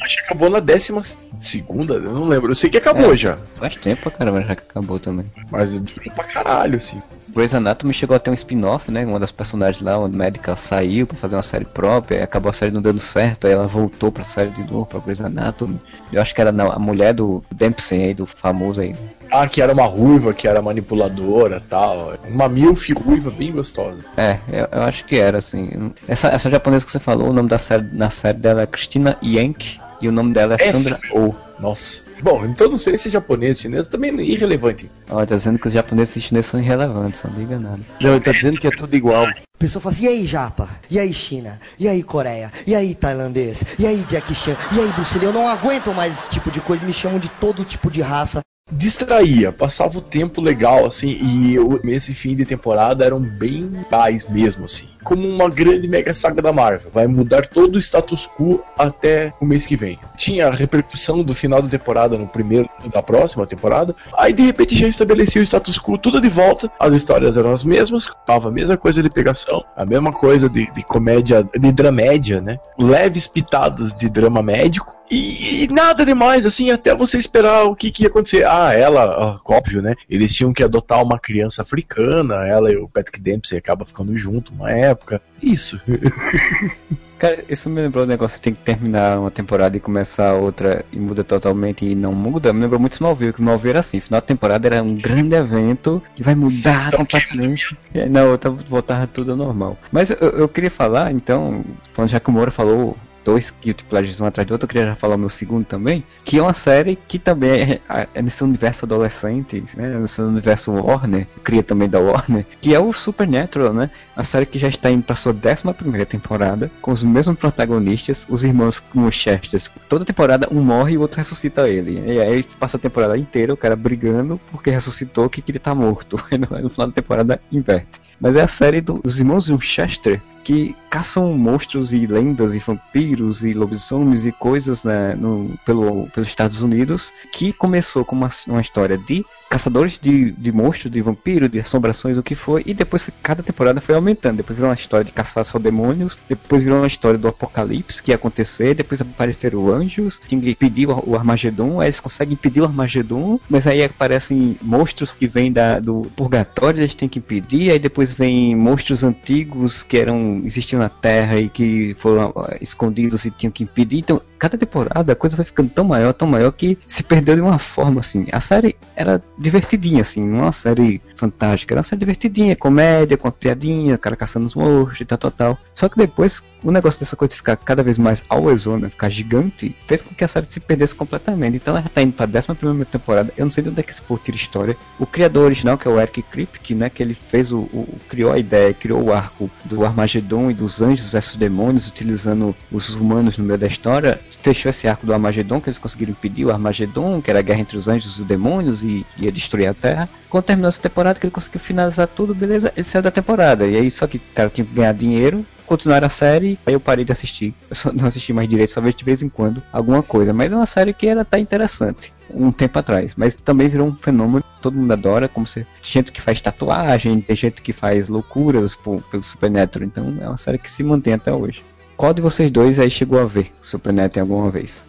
Acho que acabou na décima segunda, eu não lembro. Eu sei que acabou É. já, Faz tempo, cara, já que acabou também. mas durou pra caralho, assim. Grey's Anatomy chegou a ter um spin-off, né? Uma das personagens lá, uma médica saiu pra fazer uma série própria, acabou a série não dando certo, aí ela voltou pra série de novo, pra Grey's Anatomy. Eu acho que era a mulher do Dempsey aí, do famoso aí. Ah, que era uma ruiva, que era manipuladora tal. Uma milf ruiva bem gostosa. É, eu, eu acho que era, assim. Essa, essa japonesa que você falou, o nome da série, na série dela é Christina Yank, e o nome dela é Essa? Sandra Oh. Nossa. Bom, então não sei se é japonês, chinês também é irrelevante. Ó, tá dizendo que os japoneses e chineses são irrelevantes, não diga nada. Não, ele tá dizendo que é tudo igual. A pessoa fala assim, e aí Japa? E aí China? E aí Coreia? E aí tailandês? E aí Jack Chan? E aí Bruce Lee? Eu não aguento mais esse tipo de coisa, me chamam de todo tipo de raça. Distraía, passava o tempo legal, assim, e o- esse fim de temporada eram bem legais mesmo, assim. Como uma grande mega saga da Marvel. Vai mudar todo o status quo até o mês que vem. Tinha a repercussão do final da temporada no primeiro da próxima temporada. Aí de repente já estabelecia o status quo tudo de volta. As histórias eram as mesmas, tava a mesma coisa de pegação, a mesma coisa de, de comédia, de dramédia, né? Leves pitadas de drama médico. E, e nada demais, assim, até você esperar o que, que ia acontecer. Ah, ela, ó, óbvio, né? Eles tinham que adotar uma criança africana, ela e o Patrick Dempsey acabam ficando junto uma época. Isso. Cara, isso me lembrou o negócio de tem que terminar uma temporada e começar outra e muda totalmente e não muda. Me lembrou muito Smallville, que Smallville era assim, final da temporada era um grande evento que vai mudar completamente. E na outra voltava tudo ao normal. Mas eu, eu queria falar, então, quando já que o Moura falou dois Guilty Pleasures um atrás do outro, eu queria já falar o meu segundo também, que é uma série que também é, é nesse universo adolescente, né, nesse universo Warner, cria também da Warner, que é o Supernatural, né, a série que já está indo para sua 11 primeira temporada, com os mesmos protagonistas, os irmãos com os Chester. Toda temporada um morre e o outro ressuscita ele. E aí passa a temporada inteira o cara brigando porque ressuscitou que queria estar morto. No, no final da temporada inverte. Mas é a série do- dos irmãos Winchester que caçam monstros e lendas e vampiros e lobisomens e coisas né, no, pelo, pelos Estados Unidos, que começou com uma, uma história de caçadores de, de monstros, de vampiro, de assombrações, o que foi, e depois foi- cada temporada foi aumentando. Depois virou uma história de caçar só demônios, depois virou uma história do apocalipse que ia acontecer, depois apareceram anjos, tinha que impedir o, o Armagedon, aí eles conseguem impedir o Armagedon, mas aí aparecem monstros que vêm da, do purgatório, eles têm que impedir, aí depois vem monstros antigos que eram existiam na Terra e que foram ah, escondidos e tinham que impedir. Então, cada temporada a coisa vai ficando tão maior, tão maior que se perdeu de uma forma assim. A série era divertidinha assim, não é uma série fantástica, era uma série divertidinha, comédia, com uma piadinha, cara caçando os monstros e tal, tal, tal. Só que depois o negócio dessa coisa ficar cada vez mais always on, ficar gigante, fez com que a série se perdesse completamente. Então ela já tá indo pra 11 primeira temporada. Eu não sei de onde é que esse povo tira história. O criador original, que é o Eric Kripke, né, que ele fez o, o- criou a ideia, criou o arco do Armagedon e dos anjos versus demônios, utilizando os humanos no meio da história, fechou esse arco do Armagedon, que eles conseguiram impedir o Armagedon, que era a guerra entre os anjos e os demônios e ia destruir a Terra. Quando terminou essa temporada, que ele conseguiu finalizar tudo, beleza, ele saiu da temporada. E aí só que o cara tinha que ganhar dinheiro, continuaram a série, aí eu parei de assistir. Eu não assisti mais direito, só vejo de vez em quando alguma coisa. Mas é uma série que era até interessante um tempo atrás. Mas também virou um fenômeno, todo mundo adora, como se. Tem gente que faz tatuagem, tem gente que faz loucuras por, pelo Supernatural. Então é uma série que se mantém até hoje. Qual de vocês dois aí chegou a ver Supernatural alguma vez?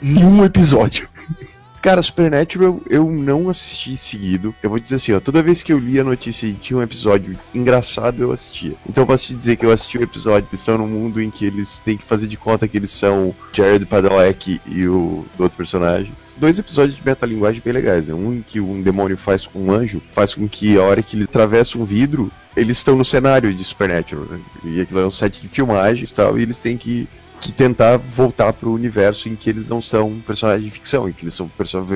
Nenhum episódio. Cara, Supernatural eu não assisti seguido. Eu vou dizer assim, ó, toda vez que eu li a notícia e tinha um episódio engraçado, eu assistia. Então eu posso te dizer que eu assisti o um episódio, eles estão num mundo em que eles têm que fazer de conta que eles são Jared Padalecki e o outro personagem. Dois episódios de metalinguagem bem legais. Né? Um em que um demônio faz com um anjo, faz com que a hora que ele atravessa um vidro, eles estão no cenário de Supernatural. Né? E aquilo é um set de filmagens e tal, e eles têm que que tentar voltar para o universo em que eles não são personagens de ficção, em que eles são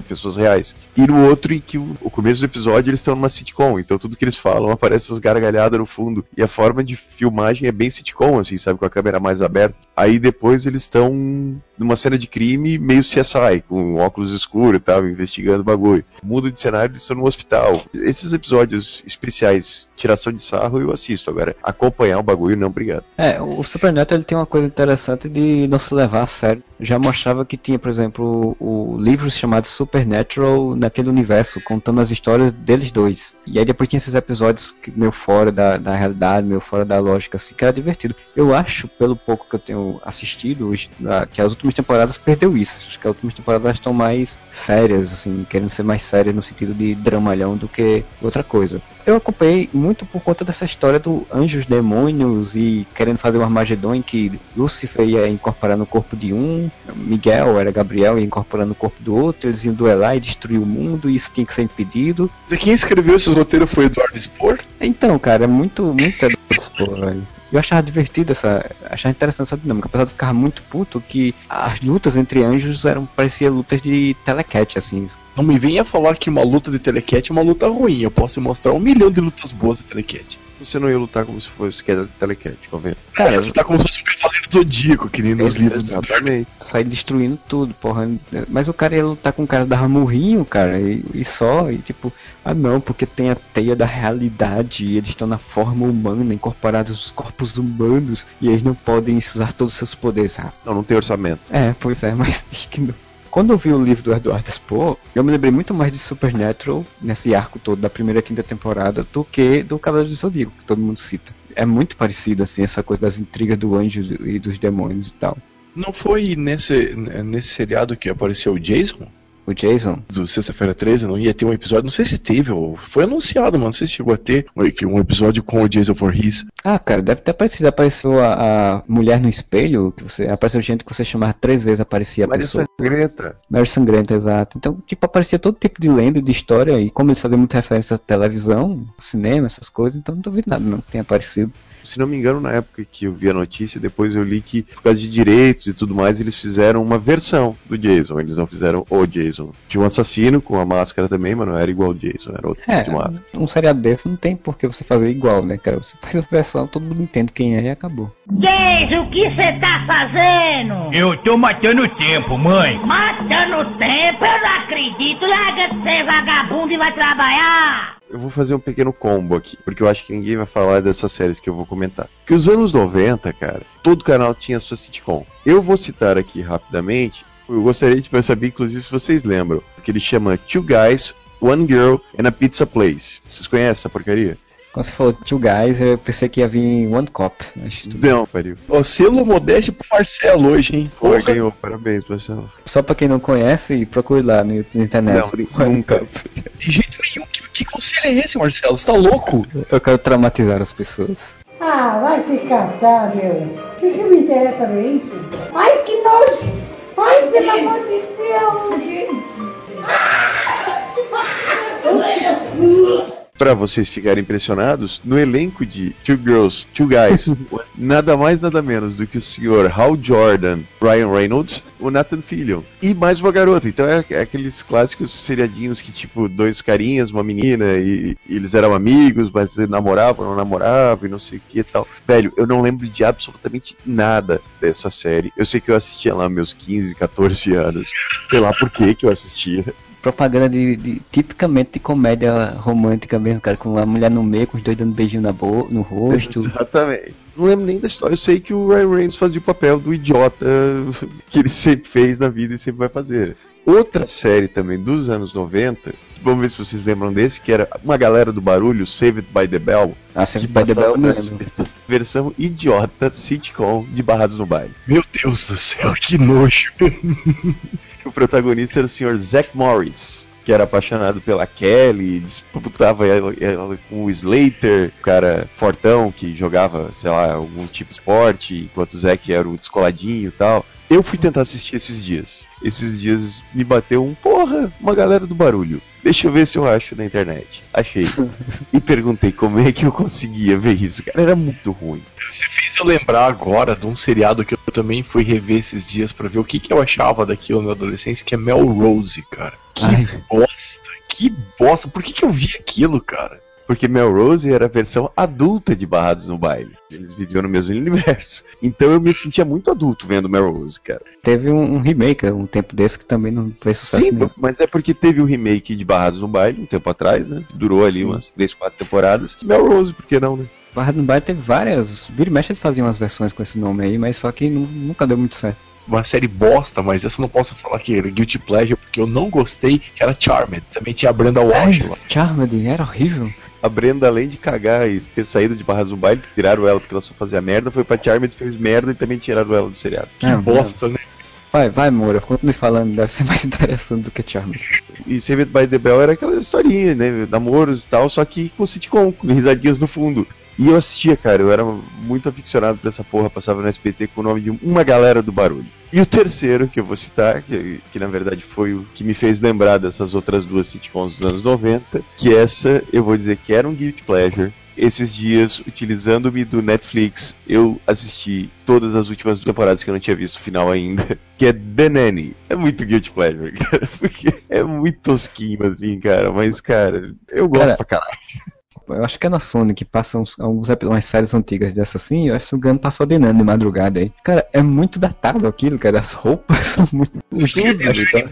pessoas reais. E no outro em que o, o começo do episódio eles estão numa sitcom, então tudo que eles falam aparece essas gargalhadas no fundo. E a forma de filmagem é bem sitcom, assim, sabe, com a câmera mais aberta. Aí depois eles estão numa cena de crime meio CSI, com óculos escuros e tal, investigando o bagulho. Muda de cenário, eles estão no hospital. Esses episódios especiais, tiração de sarro, eu assisto. Agora, acompanhar o bagulho, não, obrigado. É, o Supernatural ele tem uma coisa interessante de não se levar a sério. Já mostrava que tinha, por exemplo, o, o livro chamado Supernatural naquele universo, contando as histórias deles dois. E aí depois tinha esses episódios que meio fora da, da realidade, meio fora da lógica, assim, que era divertido. Eu acho, pelo pouco que eu tenho assistido, que as últimas temporadas perdeu isso. Acho que as últimas temporadas estão mais sérias, assim, querendo ser mais sérias no sentido de dramalhão do que outra coisa. Eu acompanhei muito por conta dessa história do anjos, demônios e querendo fazer um Armagedon em que Lúcifer ia incorporar no corpo de um, Miguel era Gabriel ia incorporar no corpo do outro, eles iam duelar e destruir o mundo e isso tinha que ser impedido. E quem escreveu esse roteiro foi Eduardo Spor? Então, cara, é muito, muito Eduardo Spor, velho. Eu achava divertido essa. achava interessante essa dinâmica, apesar de ficar muito puto que as lutas entre anjos eram. parecia lutas de telecat, assim. Não me venha falar que uma luta de telecat é uma luta ruim. Eu posso mostrar um milhão de lutas boas de telecat. Você não ia lutar como se fosse que era telecat, convém. Cara, eu ia lutar como se fosse um cavaleiro Zodíaco, que nem nos É, livros. Exatamente. Sair destruindo tudo, porra. Mas o cara ia lutar com o cara da murrinho, cara, e, e só, e tipo, ah não, porque tem a teia da realidade e eles estão na forma humana, incorporados nos corpos humanos, e eles não podem usar todos os seus poderes. Ah, Não, não tem orçamento. é, pois é, mais digno. Quando eu vi o livro do Eduardo Spohr, eu me lembrei muito mais de Supernatural, nesse arco todo da primeira e quinta temporada, do que do Cavaleiro do Zodíaco, que todo mundo cita. É muito parecido, assim, essa coisa das intrigas do anjo e dos demônios e tal. Não foi nesse, nesse seriado que apareceu o Jason? O Jason, Do Sexta-feira 13, não ia ter um episódio, não sei se teve, ou foi anunciado, mano, não sei se chegou a ter um episódio com o Jason Voorhees. Ah, cara, deve ter aparecido. Apareceu a, a mulher no espelho, que você apareceu gente que você chamava três vezes, aparecia a Maria pessoa. Sangrenta. Mary Sangrenta, exato. Então, tipo, aparecia todo tipo de lenda, de história, e como eles faziam muita referência à televisão, cinema, essas coisas, então não duvido nada não que tenha aparecido. Se não me engano, na época que eu vi a notícia, depois eu li que, por causa de direitos e tudo mais, eles fizeram uma versão do Jason. Eles não fizeram o Jason. Tinha um assassino com a máscara também, mas não era igual ao Jason, era outro É, tipo de máscara. um seriado desse não tem por que você fazer igual, né, cara? Você faz a versão, todo mundo entende quem é e acabou. Jason, o que você tá fazendo? Eu tô matando o tempo, mãe. Matando tempo, eu não acredito. Larga de ser vagabundo e vai trabalhar. Eu vou fazer um pequeno combo aqui, porque eu acho que ninguém vai falar dessas séries que eu vou comentar. Que os anos 90, cara, todo canal tinha sua sitcom. Eu vou citar aqui rapidamente, eu gostaria de saber, inclusive, se vocês lembram, que ele chama Two Guys, One Girl and a Pizza Place. Vocês conhecem essa porcaria? Quando você falou Two Guys, eu pensei que ia vir One Cop. Mas tudo bem. Não, pariu. Ó, selo modéstia pro Marcelo hoje, hein? Pô, Porra. ganhou, parabéns, Marcelo. Só pra quem não conhece, procure lá no, na internet. Não, nunca. De jeito nenhum. Que, que conselho é esse, Marcelo? Você tá louco? Eu quero traumatizar as pessoas. Ah, vai se catar, meu. O que, que me interessa ver isso? Ai, que nojo! Ai, pelo amor de Deus! Pra vocês ficarem impressionados, no elenco de Two Girls, Two Guys, nada mais nada menos do que o senhor Hal Jordan, Ryan Reynolds, o Nathan Fillion e mais uma garota. Então é, é aqueles clássicos seriadinhos que tipo dois carinhas, uma menina e, e eles eram amigos, mas namoravam, não namoravam e não sei o que e tal. Velho, eu não lembro de absolutamente nada dessa série. Eu sei que eu assistia lá meus 15, 14 anos. Sei lá por que que eu assistia. Propaganda de, de- tipicamente de comédia romântica mesmo, cara, com a mulher no meio, com os dois dando beijinho na boca, no rosto. Exatamente. Não lembro nem da história. Eu sei que o Ryan Reynolds fazia o papel do idiota que ele sempre fez na vida e sempre vai fazer. Outra série também dos anos 90, vamos ver se vocês lembram desse, que era uma galera do barulho, Saved by the Bell. Ah, Saved by the Bell, eu na me lembro. SBT. Versão idiota sitcom de Barrados no Baile. Meu Deus do céu, que nojo. O protagonista era o Sr. Zack Morris, que era apaixonado pela Kelly, disputava ela, ela com o Slater, o cara fortão que jogava, sei lá, algum tipo de esporte, enquanto o Zack era o descoladinho e tal. Eu fui tentar assistir esses dias. Esses dias me bateu um porra, uma galera do barulho. Deixa eu ver se eu acho na internet. Achei. e perguntei como é que eu conseguia ver isso, cara. Era muito ruim. Você fez eu lembrar agora de um seriado que eu também fui rever esses dias pra ver o que, que eu achava daquilo na minha adolescência, que é Melrose, cara. Que Ai. bosta, que bosta. Por que, que eu vi aquilo, cara? Porque Melrose era a versão adulta de Barrados no Baile. Eles viviam no mesmo universo. Então eu me sentia muito adulto vendo Melrose, cara. Teve um, um remake um tempo desse que também não fez sucesso Sim, nenhum. mas é porque teve o remake de Barrados no Baile um tempo atrás, né? Durou ali umas 3, 4 temporadas. Melrose, por que não, né? Barra do Baile teve várias. Vira e mexe eles faziam umas versões com esse nome aí, mas só que nu- nunca deu muito certo. Uma série bosta, mas essa eu não posso falar que era Guilty Pleasure, porque eu não gostei, que era Charmed. Também tinha a Brenda Walsh lá. Charmed era horrível. A Brenda, além de cagar e ter saído de Barrados no Baile, tiraram ela porque ela só fazia merda, foi pra Charmed, fez merda e também tiraram ela do seriado. Que Ah, bosta, né? Vai, vai, Moura, continue falando, deve ser mais interessante do que Charmed. E Saved by the Bell era aquela historinha, né? Namoros e tal, só que com sitcom, com risadinhas no fundo. E eu assistia, cara, eu era muito aficionado por essa porra, passava no SPT com o nome de uma galera do barulho. E o terceiro que eu vou citar, que, que na verdade foi o que me fez lembrar dessas outras duas sitcoms dos anos 90, que essa eu vou dizer que era um guilty pleasure. Esses dias, utilizando-me do Netflix, eu assisti todas as últimas temporadas que eu não tinha visto o final ainda, que é The Nanny. É muito guilty pleasure, cara, porque é muito tosquinho assim, cara, mas cara, eu gosto Cara, pra caralho. Eu acho que é na Sony que passa uns, alguns umas séries antigas dessas assim, eu acho que o Gano passou de de madrugada aí. Cara, é muito datado aquilo, cara. As roupas são muito. Tudo, tá?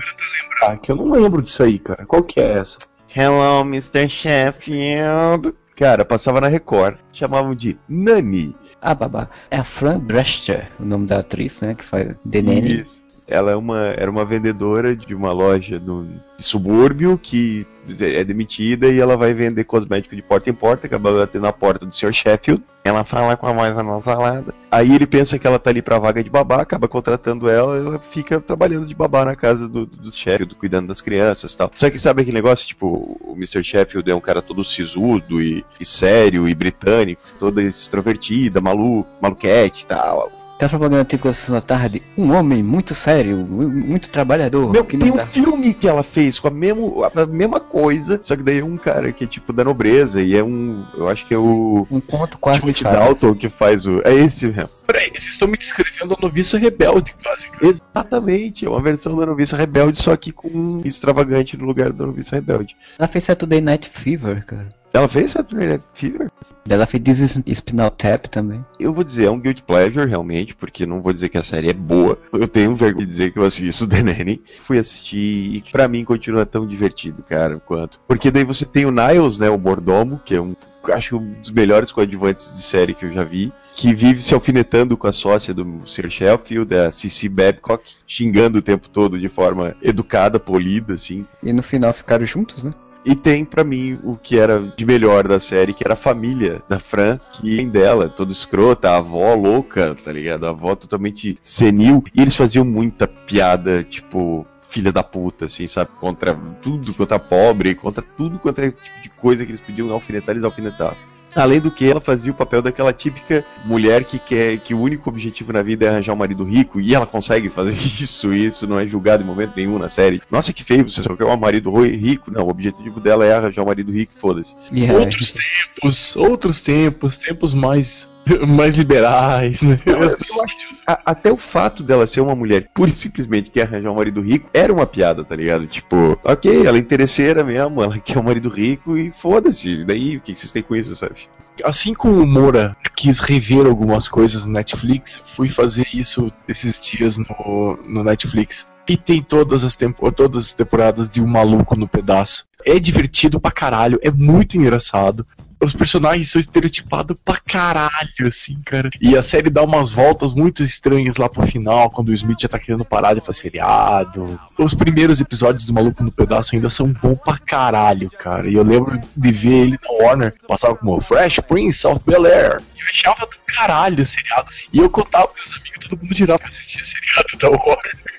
Ah, que eu não lembro disso aí, cara. Qual que é essa? Hello, Mr. Sheffield. Cara, passava na Record, chamavam de Nani. Ah, babá. É a Fran Drescher, o nome da atriz, né? Que faz The Nanny. Isso. Ela é uma, era uma vendedora de uma loja no subúrbio que é demitida e ela vai vender cosmético de porta em porta, acaba batendo na porta do Sr. Sheffield. Ela fala com a voz anasalada. Aí ele pensa que ela tá ali pra vaga de babá, acaba contratando ela, ela fica trabalhando de babá na casa do, do Sheffield, cuidando das crianças e tal. Só que sabe aquele negócio, tipo, o Mr. Sheffield é um cara todo sisudo e, e sério e britânico, toda extrovertida, maluco, maluquete e tal. Aquela propaganda típica da sessão da tarde, um homem muito sério, mu- muito trabalhador. Meu, que tem um dá. filme que ela fez com a, mesmo, a mesma coisa, só que daí é um cara que é tipo da nobreza e é um. Eu acho que é o. Um conto quase fadas. Dalton que faz o. É esse mesmo. Peraí, vocês estão me descrevendo a noviça rebelde, quase. Exatamente, é uma versão da noviça rebelde, só que com um extravagante no lugar da noviça rebelde. Ela fez Saturday Night Fever, cara. Ela fez Saturday Night Fever? Ela fez This is Spinal Tap também. Eu vou dizer, é um guilty pleasure, realmente, porque não vou dizer que a série é boa. Eu tenho vergonha de dizer que eu assisto The Nanny. Fui assistir e pra mim continua tão divertido, cara, quanto. Porque daí você tem o Niles, né, o mordomo, que é um acho um dos melhores coadjuvantes de série que eu já vi, que vive se alfinetando com a sócia do Sir Sheffield, a Cici Babcock, xingando o tempo todo de forma educada, polida, assim. E no final ficaram juntos, né? E tem pra mim o que era de melhor da série, que era a família da Fran, que em dela, toda escrota, a avó louca, tá ligado? A avó totalmente senil. E eles faziam muita piada, tipo, filha da puta, assim, sabe? Contra tudo quanto é pobre, contra tudo quanto é tipo de coisa que eles podiam alfinetar, eles alfinetavam. Além do que ela fazia o papel daquela típica mulher que quer que o único objetivo na vida é arranjar um marido rico e ela consegue fazer isso e isso não é julgado em momento nenhum na série. Nossa, que feio, você só quer um marido rico. Não, o objetivo dela é arranjar um marido rico, foda-se. E é, Outros tempos, outros tempos, tempos mais, mais liberais, né? Não, As eu pessoas- A- até o fato dela ser uma mulher pura e simplesmente quer arranjar um marido rico era uma piada, tá ligado? Tipo, ok, ela é interesseira mesmo, ela quer um marido rico e foda-se. Daí, o que vocês têm com isso, sabe? Assim como o Moura quis rever algumas coisas no Netflix, fui fazer isso esses dias no, no Netflix. E tem todas as, tempo, todas as temporadas de Um Maluco no Pedaço. É divertido pra caralho, é muito engraçado. Os personagens são estereotipados pra caralho, assim, cara. E a série dá umas voltas muito estranhas lá pro final, quando o Smith já tá querendo parar de fazer seriado. Os primeiros episódios do Maluco no Pedaço ainda são bons pra caralho, cara. E eu lembro de ver ele na Warner, passava como Fresh Prince of Bel Air. Eu achava do caralho o seriado, assim. E eu contava pros amigos, todo mundo girava pra assistir seriado da Warner.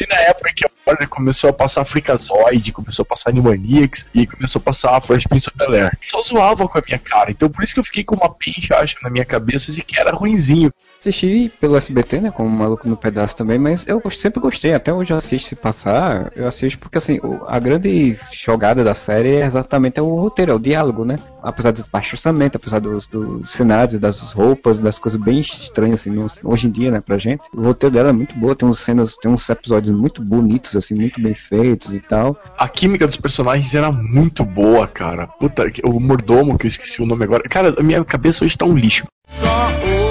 E na época que a Warner começou a passar Freakazoid, começou a passar Animaniacs e começou a passar Fresh Prince of Bel-Air. Só zoavam com a minha cara. Então por isso que eu fiquei com uma pincha, acho, na minha cabeça de que era ruinzinho. Assisti pelo SBT, né, como Maluco no Pedaço também, mas eu sempre gostei, até hoje eu assisto se passar, eu assisto porque assim, a grande jogada da série é exatamente o roteiro, é o diálogo, né? Apesar do baixo orçamento, apesar dos, dos cenários, das roupas, das coisas bem estranhas assim, hoje em dia, né, pra gente. O roteiro dela é muito boa, tem uns cenas, tem uns episódios muito bonitos, assim, muito bem feitos e tal. A química dos personagens era muito boa, cara. Puta, o mordomo, que eu esqueci o nome agora. Cara, a minha cabeça hoje tá um lixo. Só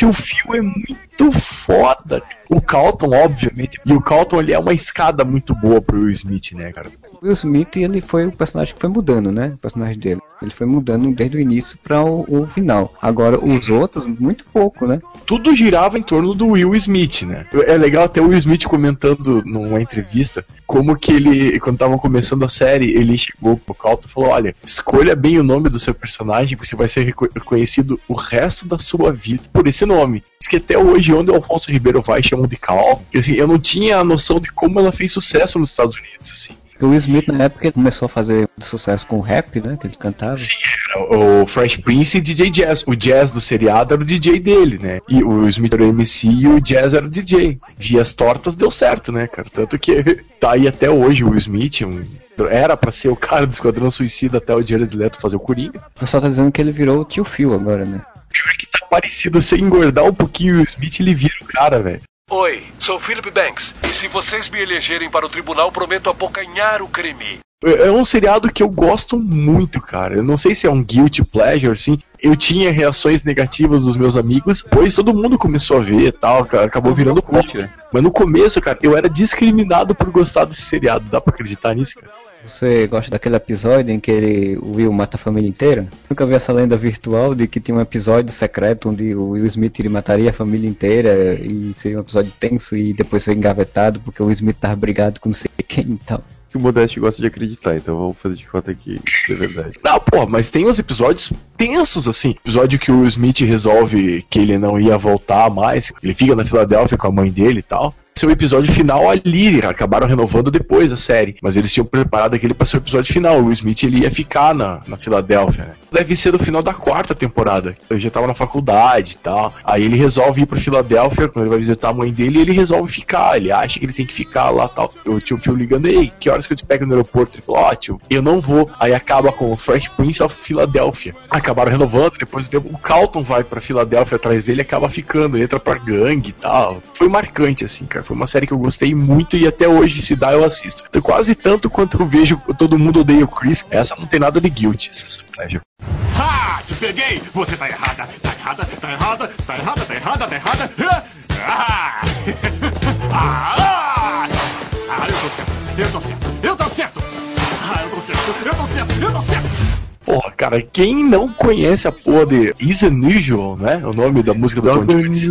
Tio Phil é muito foda. O Calton, obviamente. E o Calton ele é uma escada muito boa pro Will Smith, né, cara? Will Smith ele foi o personagem que foi mudando, né? O personagem dele. Ele foi mudando desde o início para o, o, final. Agora os outros muito pouco, né? Tudo girava em torno do Will Smith, né? É legal até o Will Smith comentando numa entrevista como que ele, quando estavam começando a série, ele chegou pro Calton e falou: "Olha, escolha bem o nome do seu personagem, você vai ser reconhecido o resto da sua vida por esse nome". Diz que até hoje onde o Alfonso Ribeiro vai chamam de Cal. Assim, eu não tinha a noção de como ela fez sucesso nos Estados Unidos, assim. O Will Smith, na época, começou a fazer sucesso com rap, né? Que ele cantava. Sim, era o Fresh Prince e DJ Jazz. O Jazz do seriado era o DJ dele, né? E o Smith era o MC e o Jazz era o DJ. Vias tortas deu certo, né, cara? Tanto que tá aí até hoje o Will Smith, um era pra ser o cara do Esquadrão Suicida até o Jared Leto fazer o Coringa. O pessoal tá dizendo que ele virou o tio Phil agora, né? Pior que tá parecido, se engordar um pouquinho o Smith, ele vira o cara, velho. Oi, sou Philip Banks. E se vocês me elegerem para o tribunal, prometo abocanhar o crime. É um seriado que eu gosto muito, cara. Eu não sei se é um guilty pleasure, assim. Eu tinha reações negativas dos meus amigos, pois todo mundo começou a ver e tal, acabou virando ponte, né? Mas no começo, cara, eu era discriminado por gostar desse seriado. Dá pra acreditar nisso, cara? Você gosta daquele episódio em que ele, o Will mata a família inteira? Nunca vi essa lenda virtual de que tinha um episódio secreto onde o Will Smith ele mataria a família inteira e seria um episódio tenso e depois foi engavetado porque o Will Smith tava brigado com não sei quem e tal que o Modeste gosta de acreditar, então vamos fazer de conta que isso é verdade. Não, pô, mas tem uns episódios tensos, assim. Episódio que o Will Smith resolve que ele não ia voltar mais, ele fica na Filadélfia com a mãe dele e tal ser o episódio final ali. Acabaram renovando depois a série. Mas eles tinham preparado aquele para ser o episódio final. O Will Smith ele ia ficar na, na Filadélfia, né? Deve ser do final da quarta temporada. Eu já tava na faculdade e tal. Aí ele resolve ir pra Filadélfia, quando ele vai visitar a mãe dele, ele resolve ficar. Ele acha que ele tem que ficar lá tal. O tio Phil ligando, ei, que horas que eu te pego no aeroporto? Ele falou, ó, oh, tio, eu não vou. Aí acaba com o Fresh Prince of Filadélfia. Acabaram renovando, depois do tempo, o Calton vai pra Filadélfia atrás dele acaba ficando, entra pra gangue e tal. Foi marcante, assim, cara. Foi uma série que eu gostei muito e até hoje, se dá, eu assisto. Então, quase tanto quanto eu vejo Todo Mundo Odeia o Chris. Essa não tem nada de guilty, essa é surpresa. Ha! Te peguei! Você tá errada! Tá errada, tá errada, tá errada, tá errada, tá errada! Ah! Ah! ah! eu tô certo! Eu tô certo! Eu tô certo! Ah, eu tô certo! Eu tô certo! Eu tô certo! Porra, cara, quem não conhece a porra de Is Unusual, né? O nome da música do Tom Jones.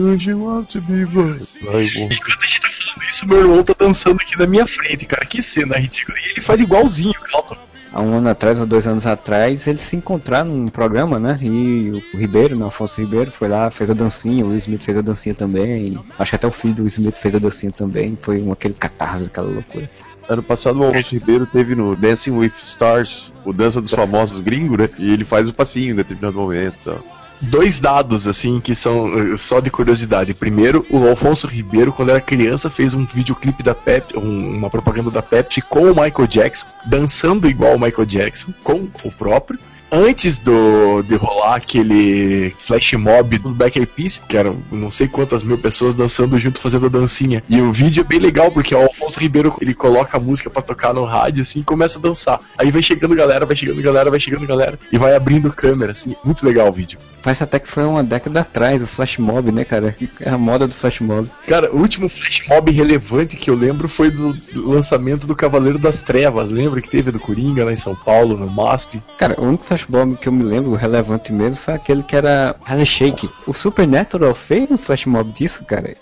Enquanto a gente tá falando isso, meu irmão tá dançando aqui na minha frente, cara. Que cena ridícula. E ele faz igualzinho, Calton. Há um ano atrás, ou dois anos atrás, eles se encontraram num programa, né? E o Ribeiro, né? Afonso Ribeiro, foi lá, fez a dancinha, o Will Smith fez a dancinha também. Acho que até o filho do Will Smith fez a dancinha também. Foi um, aquele catarse, aquela loucura. Ano passado o Alfonso Ribeiro teve no Dancing with Stars, o Dança dos Famosos gringo, né? E ele faz o passinho em determinado momento e tal dois dados, assim, que são eh, só de curiosidade. Primeiro, o Alfonso Ribeiro, quando era criança, fez um videoclipe da Pepsi, um, uma propaganda da Pepsi com o Michael Jackson, dançando igual o Michael Jackson, com o próprio. Antes do de rolar aquele flash mob do Black Eyed Peas, que eram não sei quantas mil pessoas dançando junto fazendo a dancinha. E o vídeo é bem legal porque o Alfonso Ribeiro ele coloca a música pra tocar no rádio assim e começa a dançar. Aí vai chegando galera, vai chegando galera, vai chegando galera e vai abrindo câmera assim. Muito legal o vídeo. Parece até que foi uma década atrás o flash mob, né, cara? É a moda do flash mob. Cara, o último flash mob relevante que eu lembro foi do, do lançamento do Cavaleiro das Trevas. Lembra que teve do Coringa lá em São Paulo, no MASP? Cara, o único flash mob que eu me lembro relevante mesmo foi aquele que era Harley Shake. O Supernatural fez um flash mob disso, cara.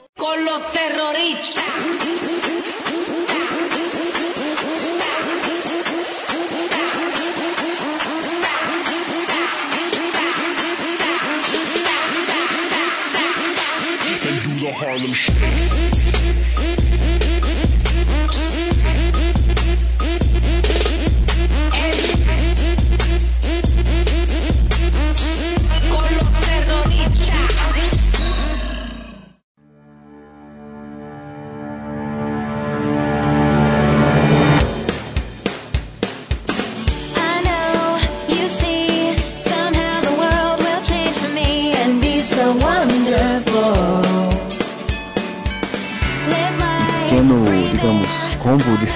Do the Harlem Shake.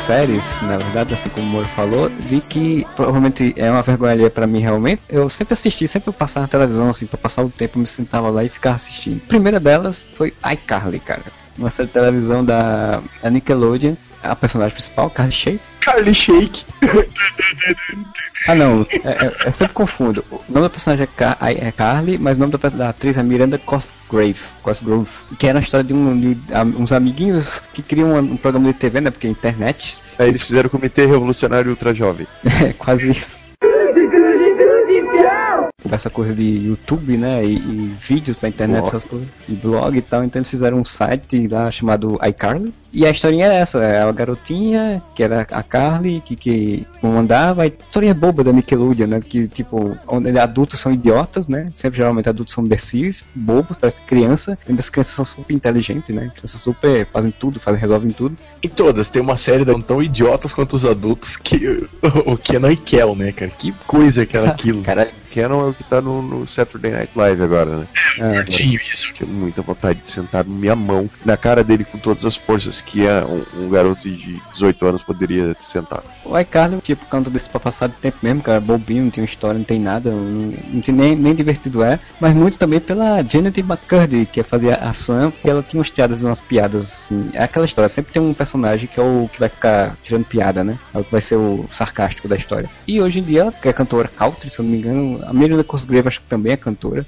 Séries, na verdade, assim como o Moro falou, vi que provavelmente é uma vergonha alheia pra mim realmente. Eu sempre assisti, sempre eu passava na televisão, assim, pra passar o tempo, me sentava lá e ficava assistindo. A primeira delas foi iCarly, cara. Uma série de televisão da Nickelodeon. A personagem principal, Carly Shake. Carly Shake. Ah não, é, é, eu sempre confundo. O nome da personagem é, Car é Carly, mas o nome da, da atriz é Miranda Cosgrave, Cosgrove, que era uma história de, um, de a- uns amiguinhos que criam um, um programa de TV, né? Porque é internet. Aí eles fizeram o Comitê Revolucionário Ultra Jovem. É quase isso. Essa coisa de YouTube, né? E, e vídeos pra internet, Blog. essas coisas. E blog e tal. Então eles fizeram um site lá chamado iCarly. E a historinha era essa, é a garotinha, que era a Carly, que, que comandava, a historinha boba da Nickelodeon, né? Que tipo, onde adultos são idiotas, né? Sempre geralmente adultos são imbecis, bobos, parece criança, e as crianças são super inteligentes, né? Crianças super fazem tudo, fazem, resolvem tudo. Em todas, tem uma série tão, tão idiotas quanto os adultos que o Kenan e Kel, né, cara? Que coisa que era aquilo. Caralho. Kenan é o que tá no, no Saturday Night Live agora, né? É, Curtinho isso. Tinha muita vontade de sentar minha mão na cara dele com todas as forças que é um, um garoto de 18 anos poderia sentar. O iCarly, tipo, canto desse pra passar de tempo mesmo, cara, bobinho, não tem história, não tem nada, não, não tem nem, nem divertido é, mas muito também pela Janet McCurdy, que fazia a Sam, e ela tinha umas piadas, umas piadas, assim, é aquela história, sempre tem um personagem que é o que vai ficar tirando piada, né, é o que vai ser o sarcástico da história. E hoje em dia ela é cantora country, se eu não me engano, a Miranda Cosgrave acho que também é cantora,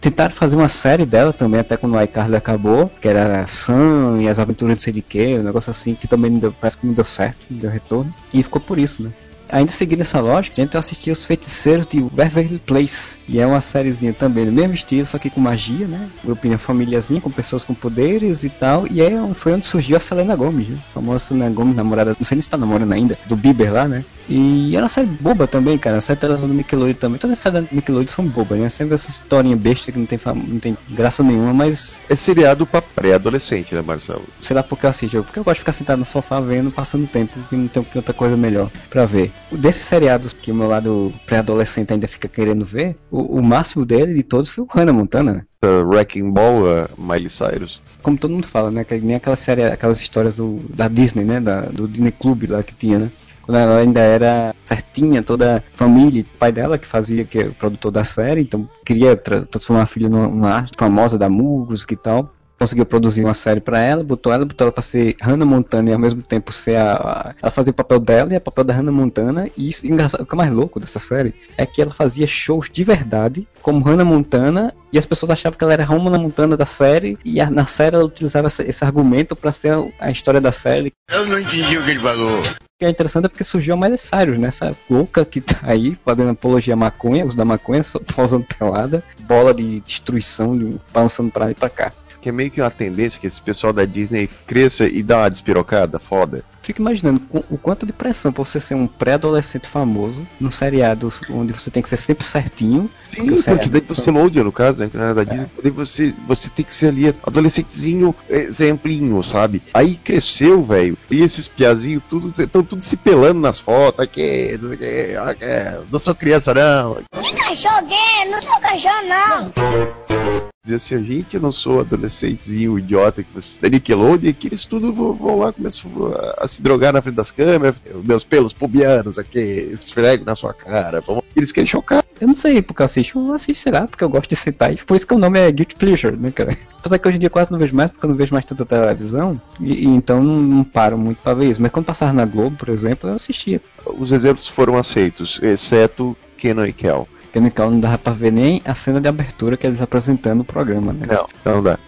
Tentaram fazer uma série dela também, até quando o iCarly acabou, que era Sam e as aventuras de sei de que, um negócio assim, que também deu, parece que não deu certo, não deu retorno. E ficou por isso, né? Ainda seguindo essa lógica, gente assistia Os Feiticeiros de Beverly Place, e é uma sériezinha também do mesmo estilo, só que com magia, né? Grupinho famíliazinha, com pessoas com poderes e tal, e é, foi onde surgiu a Selena Gomez, né? A famosa Selena Gomez, namorada, não sei nem se tá namorando ainda, do Bieber lá, né? E era uma série boba também, cara. A série televisão do Nickelodeon também. Todas as séries da Nickelodeon são bobas, né? Sempre essa historinha besta que não tem, não tem graça nenhuma, mas É seriado pra pré-adolescente, né, Marcelo? sei lá porque eu assisto. Porque eu gosto de ficar sentado no sofá vendo, passando tempo, porque não tem outra coisa melhor pra ver. Desses seriados que o meu lado pré-adolescente ainda fica querendo ver, o, o máximo dele de todos foi o Hannah Montana, né? Uh, Wrecking Ball, uh, Miley Cyrus. Como todo mundo fala, né? Que nem aquela série, aquelas histórias do, da Disney, né? Da, do Disney Club lá que tinha, né? Quando ela ainda era certinha, toda a família, o pai dela que fazia, que é o produtor da série, então queria tra- transformar a filha numa, numa arte famosa da música e tal. Conseguiu produzir uma série pra ela, botou ela, botou ela pra ser Hannah Montana e ao mesmo tempo ser a, a- Ela fazia o papel dela e o papel da Hannah Montana. E isso, engraçado, o que é mais louco dessa série é que ela fazia shows de verdade, como Hannah Montana, e as pessoas achavam que ela era a Hannah Montana da série, e a- na série ela utilizava esse, esse argumento pra ser a, a história da série. Eu não entendi o que ele falou. O que é interessante é porque surgiu a Miley Cyrus, né? Essa louca que tá aí fazendo apologia à maconha, uso da maconha, só posando pelada, bola de destruição, de, balançando pra lá e pra cá. Que é meio que uma tendência que esse pessoal da Disney cresça e dá uma despirocada foda. fico imaginando com- o quanto de pressão pra você ser um pré-adolescente famoso num seriado onde você tem que ser sempre certinho. Sim, porque porque daí você Nickelodeon, no caso, né? é da Disney, daí você, você tem que ser ali adolescentezinho, exemplinho, sabe? Aí cresceu, velho, e esses piazinhos, tudo, estão tudo se pelando nas fotos, aqui, não sei o que, aqui, não sou criança não. Que cachorro gay? Não sou cachorro, não. Dizer assim, a gente, eu não sou adolescentezinho idiota que você, da Nickelodeon, que eles tudo vão, vão lá, começam a, a se drogar na frente das câmeras, meus pelos pubianos aqui, esfrego na sua cara, vamos- eles querem chocar. Eu não sei porque eu assisto, eu assisto, sei lá, porque eu gosto de citar. E por isso que o nome é Guilty Pleasure, né, cara? Apesar que hoje em dia quase não vejo mais, porque eu não vejo mais tanta televisão, e, e então não, não paro muito pra ver isso. Mas quando passava na Globo, por exemplo, eu assistia. Os exemplos foram aceitos, exceto Kenan e Kel. Porque no Cal não dava pra ver nem a cena de abertura que eles apresentando o programa, né? Não, não dá.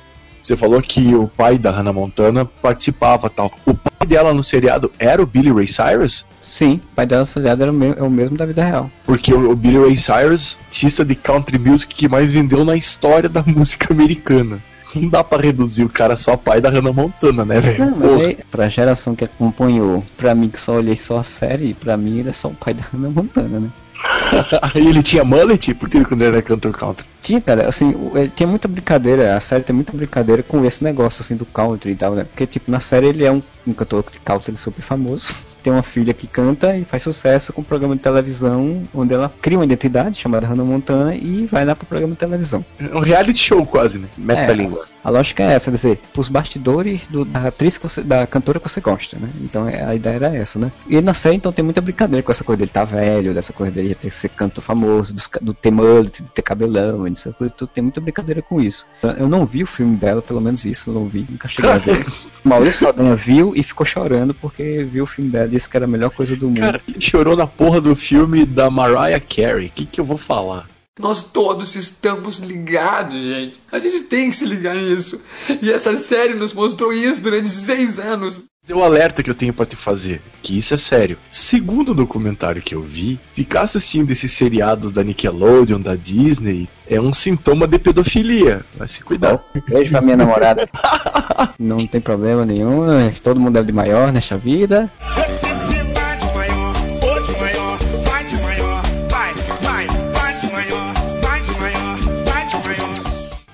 Você falou que o pai da Hannah Montana participava tal. O pai dela no seriado era o Billy Ray Cyrus? Sim, o pai dela seriado era o, me- é o mesmo da vida real. Porque o, o Billy Ray Cyrus, artista de country music que mais vendeu na história da música americana. Não dá pra reduzir o cara só pai da Hannah Montana, né, velho? Não, mas Porra. aí, pra geração que acompanhou, pra mim que só olhei só a série, pra mim ele é só o pai da Hannah Montana, né? Aí ele tinha mullet? Por que quando ele era cantor country? Tinha, cara, assim, ele tinha muita brincadeira, a série tem muita brincadeira com esse negócio, assim, do country e tal, né? Porque, tipo, na série ele é um, um cantor de country super famoso, tem uma filha que canta e faz sucesso com um programa de televisão, onde ela cria uma identidade chamada Hannah Montana e vai lá pro programa de televisão. É um reality show quase, né? Meta É, língua. A lógica é essa, quer dizer, pros bastidores do- da atriz que você, da cantora que você gosta, né? Então é, a ideia era essa, né? E na série então tem muita brincadeira com essa coisa dele tá velho, dessa coisa dele ter que ser cantor famoso, dos do ter mullet, de ter cabelão, essas coisas, tudo, tem muita brincadeira com isso. Eu não vi o filme dela, pelo menos isso, eu não vi, nunca cheguei a ver. Maurício Saldanha viu e ficou chorando porque viu o filme dela disse que era a melhor coisa do mundo. Cara, ele chorou na porra do filme da Mariah Carey. O que, que eu vou falar? Nós todos estamos ligados, gente. A gente tem que se ligar nisso. E essa série nos mostrou isso durante seis anos. É o alerta que eu tenho pra te fazer, que isso é sério. Segundo o documentário que eu vi, ficar assistindo esses seriados da Nickelodeon, da Disney, é um sintoma de pedofilia. Vai se cuidar. Beijo pra minha namorada. não tem problema nenhum, todo mundo é de maior nesta vida.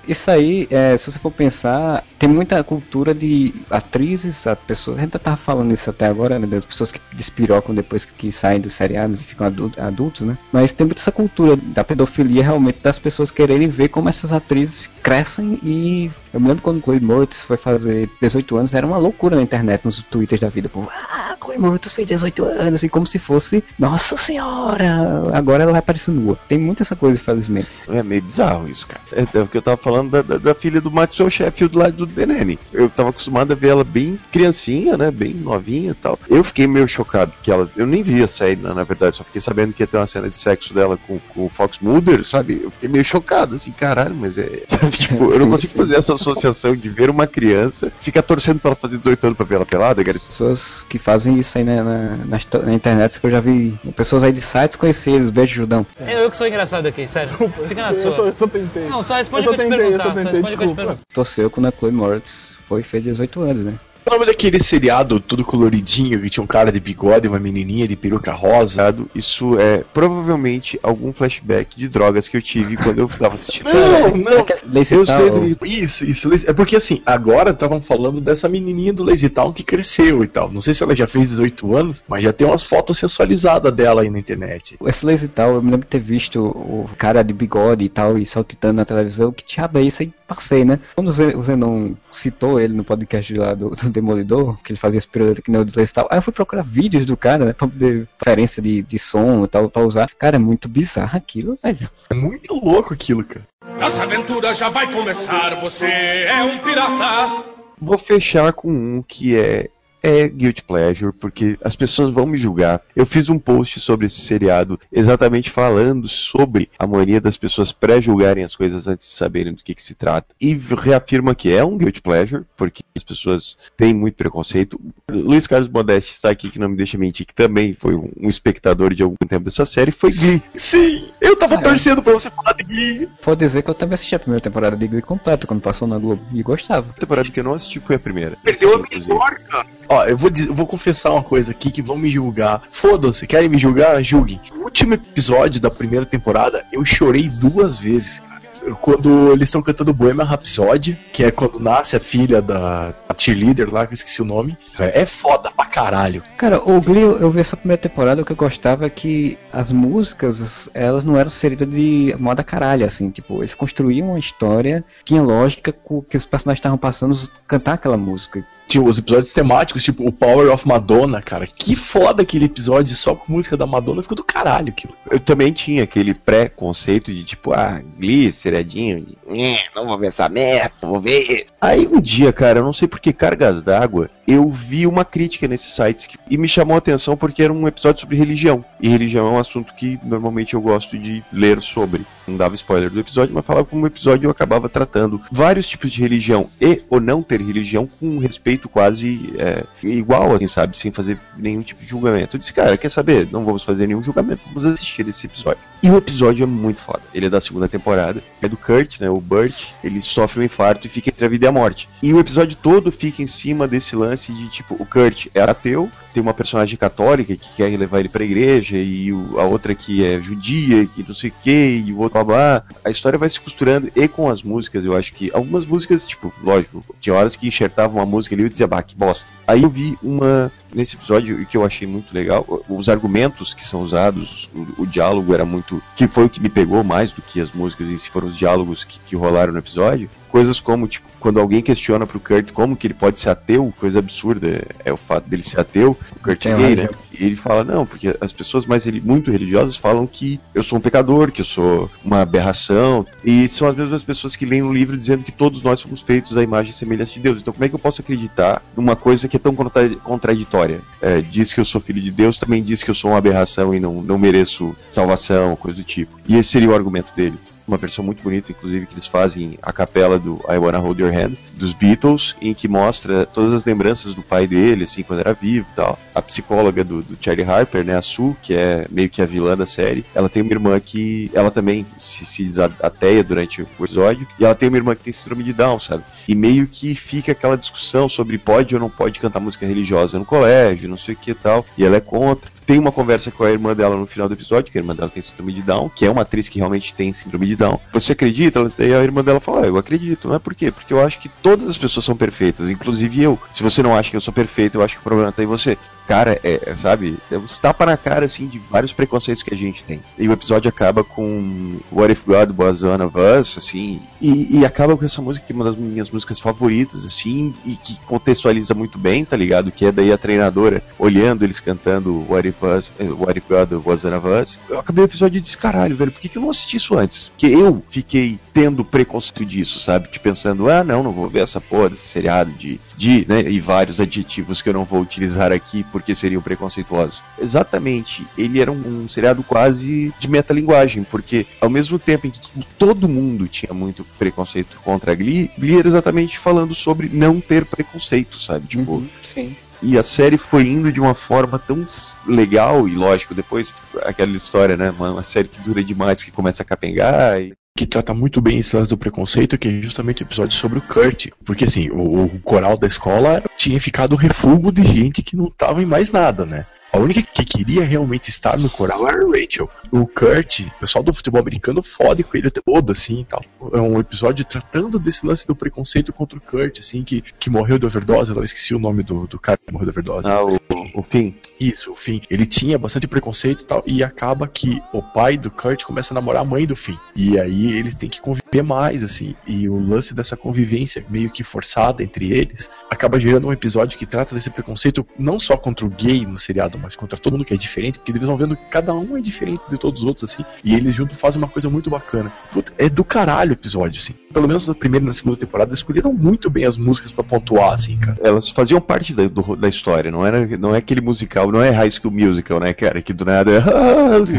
Isso aí, é, se você for pensar, tem muita cultura de atrizes, a pessoas, a gente falando isso até agora, né, das pessoas que despirocam depois que, que saem dos seriados e ficam adultos, adultos, né? Mas tem muita essa cultura da pedofilia realmente das pessoas quererem ver como essas atrizes crescem e eu me lembro quando Chloe Moretz foi fazer 18 anos, era uma loucura na internet, nos twitters da vida, pô, ah, Chloe Moretz fez 18 anos, assim, como se fosse, nossa senhora, agora ela vai aparecer nua. Tem muita essa coisa, infelizmente. É meio bizarro isso, cara. É, é o que eu tava falando da, da, da filha do Maxwell Sheffield lá do Denene. Eu tava acostumado a ver ela bem criancinha, né? Bem novinha e tal. Eu fiquei meio chocado que ela. Eu nem vi a série, na, na verdade, só fiquei sabendo que ia ter uma cena de sexo dela com, com o Fox Mulder, sabe? Eu fiquei meio chocado, assim, caralho, mas é. Sabe, tipo, eu não consigo fazer essa associação de ver uma criança, ficar torcendo pra ela fazer 18 anos pra ver ela pelada, cara. Pessoas que fazem isso aí na, na, na, histó- na internet, que eu já vi pessoas aí de sites conhecidos, beijo Judão. Eu, eu que sou engraçado aqui, sério. Fica na Eu sua. só, eu só tentei. Não, só responde eu o só que eu te tentei, eu tentei, desculpa. perguntar. Torceu quando a Chloe Moritz foi fez 18 anos, né? O nome daquele seriado tudo coloridinho, que tinha um cara de bigode, uma menininha de peruca rosa. Isso é provavelmente algum flashback de drogas que eu tive quando eu tava assistindo. Não, não. Lazy Eu Town. sei do... Isso, isso. É porque assim, agora estavam falando dessa menininha do Lazy Town que cresceu e tal. Não sei se ela já fez 18 anos, mas já tem umas fotos sensualizadas dela aí na internet. Esse Lazy Tal, eu me lembro de ter visto o cara de bigode e tal, e saltitando na televisão, que diabo é isso aí? Passei, né? Quando o Zenon citou ele no podcast lá do, do Demolidor, que ele fazia esse período que nem o do Lazy Tal, aí eu fui procurar vídeos do cara, né, pra poder, referência de, de som e tal, pra usar. Cara, é muito bizarro aquilo, velho. É muito louco aquilo, cara. Nossa aventura já vai começar. Você é um pirata. Vou fechar com um que é é guilty pleasure, porque as pessoas vão me julgar. Eu fiz um post sobre esse seriado exatamente falando sobre a mania das pessoas pré-julgarem as coisas antes de saberem do que, que se trata. E reafirma que é um guilty pleasure, porque as pessoas têm muito preconceito. Luiz Carlos Modeste está aqui, que não me deixa mentir, que também foi um espectador de algum tempo dessa série, foi Glee. Sim, eu tava torcendo pra você falar de Glee. Pode dizer que eu também assisti a primeira temporada de Glee completa quando passou na Globo, e gostava. A temporada que eu não assisti foi a primeira. Perdeu a melhor, cara. Ó, eu vou, vou confessar uma coisa aqui que vão me julgar. Foda-se, querem me julgar? Julguem. No último episódio da primeira temporada, eu chorei duas vezes, cara. Quando eles estão cantando Bohemian Rhapsody, que é quando nasce a filha da a cheerleader lá, que eu esqueci o nome. É foda pra caralho. Cara, o Glee, eu vi essa primeira temporada, o que eu gostava é que as músicas, elas não eram inseridas de moda caralho, assim, tipo, eles construíam uma história, tinha lógica que os personagens estavam passando, cantar aquela música. Tinha os episódios temáticos, tipo o Power of Madonna, cara. Que foda aquele episódio só com música da Madonna, ficou do caralho aquilo. Eu também tinha aquele pré-conceito de tipo, ah, Glee, seriadinho, de, "Eh, não vou ver essa merda, vou ver. Aí um dia, cara, eu não sei por que cargas d'água, eu vi uma crítica nesses sites que- e me chamou a atenção porque era um episódio sobre religião. E religião é um assunto que normalmente eu gosto de ler sobre. Não dava spoiler do episódio, mas falava como o episódio eu acabava tratando vários tipos de religião e ou não ter religião com um quase é, igual, assim, sabe? Sem fazer nenhum tipo de julgamento. Eu disse, cara, quer saber? Não vamos fazer nenhum julgamento, vamos assistir esse episódio. E o episódio é muito foda. Ele é da segunda temporada. É do Kurt, né? O Burt. Ele sofre um infarto e fica entre a vida e a morte. E o episódio todo fica em cima desse lance de tipo, o Kurt é ateu, tem uma personagem católica que quer levar ele pra igreja, e a outra que é judia, que não sei o que, e o outro blá blá. A história vai se costurando e com as músicas, eu acho que algumas músicas, tipo, lógico, tinha horas que enxertavam uma música ali e eu dizia, bah, que bosta. Aí eu vi uma nesse episódio, e que eu achei muito legal, os argumentos que são usados, o, o diálogo era muito. que foi o que me pegou mais do que as músicas em si, foram os diálogos que, que rolaram no episódio. Coisas como, tipo, quando alguém questiona pro Kurt como que ele pode ser ateu, coisa absurda é o fato dele ser ateu, o Kurt é Tem gay, uma né? E ele fala, não, porque as pessoas mais muito religiosas falam que eu sou um pecador, que eu sou uma aberração, e são as mesmas pessoas que leem um livro dizendo que todos nós somos feitos à imagem e semelhança de Deus. Então como é que eu posso acreditar numa coisa que é tão contra- contraditória? É, diz que eu sou filho de Deus, também diz que eu sou uma aberração e não, não mereço salvação, coisa do tipo. E esse seria o argumento dele uma versão muito bonita, inclusive, que eles fazem a capela do I Wanna Hold Your Hand, dos Beatles, em que mostra todas as lembranças do pai dele, assim, quando era vivo e tal. A psicóloga do, do Charlie Harper, né, a Sue, que é meio que a vilã da série, ela tem uma irmã que, ela também se, se diz ateia durante o episódio, e ela tem uma irmã que tem síndrome de Down, sabe? E meio que fica aquela discussão sobre pode ou não pode cantar música religiosa no colégio, não sei o que e tal, e ela é contra. Tem uma conversa com a irmã dela no final do episódio, que a irmã dela tem síndrome de Down, que é uma atriz que realmente tem síndrome de Down. Você acredita? Daí a irmã dela fala, ah, eu acredito, não é por quê? Porque eu acho que todas as pessoas são perfeitas, inclusive eu. Se você não acha que eu sou perfeito, eu acho que o problema tá em você. Cara, é, é, sabe, é uns tapa na cara, assim, de vários preconceitos que a gente tem. E o episódio acaba com What If God Was One of Us, assim, e, e acaba com essa música que é uma das minhas músicas favoritas, assim, e que contextualiza muito bem, tá ligado? Que é daí a treinadora olhando eles cantando What If, Us, eh, What If God Was One of Us. Eu acabei o episódio e disse, caralho, velho, por que, que eu não assisti isso antes? Porque eu fiquei tendo preconceito disso, sabe? Tipo, pensando, ah, não, não vou ver essa porra desse seriado de, de, né, e vários adjetivos que eu não vou utilizar aqui porque seriam preconceituosos. Exatamente, ele era um, um seriado quase de metalinguagem, porque ao mesmo tempo em que todo mundo tinha muito preconceito contra a Glee, Glee era exatamente falando sobre não ter preconceito, sabe? Tipo, Sim. e a série foi indo de uma forma tão legal, e lógico, depois aquela história, né? Uma, uma série que dura demais, que começa a capengar. E... que trata muito bem esse lance do preconceito, que é justamente o episódio sobre o Kurt. Porque assim, o, o coral da escola tinha ficado refúgio de gente que não tava em mais nada, né? A única que queria realmente estar no coral era a Rachel. O Kurt, o pessoal do futebol americano fode com ele todo, assim e tal. É um episódio tratando desse lance do preconceito contra o Kurt, assim, que, que morreu de overdose. Eu esqueci o nome do, do cara que morreu de overdose. Ah, o, o Finn. Isso, o Finn. Ele tinha bastante preconceito e tal, e acaba que o pai do Kurt começa a namorar a mãe do Finn. E aí eles têm que conviver mais, assim. E o lance dessa convivência meio que forçada entre eles acaba gerando um episódio que trata desse preconceito não só contra o gay no seriado, mas contra todo mundo que é diferente, porque eles vão vendo que cada um é diferente de todos os outros, assim. E eles juntos fazem uma coisa muito bacana. Puta, é do caralho o episódio, assim. Pelo menos na primeira e na segunda temporada escolheram muito bem as músicas pra pontuar, assim, cara. Elas faziam parte da, do- da história, não era não é aquele musical, não é High School Musical, né, cara? Que do nada é.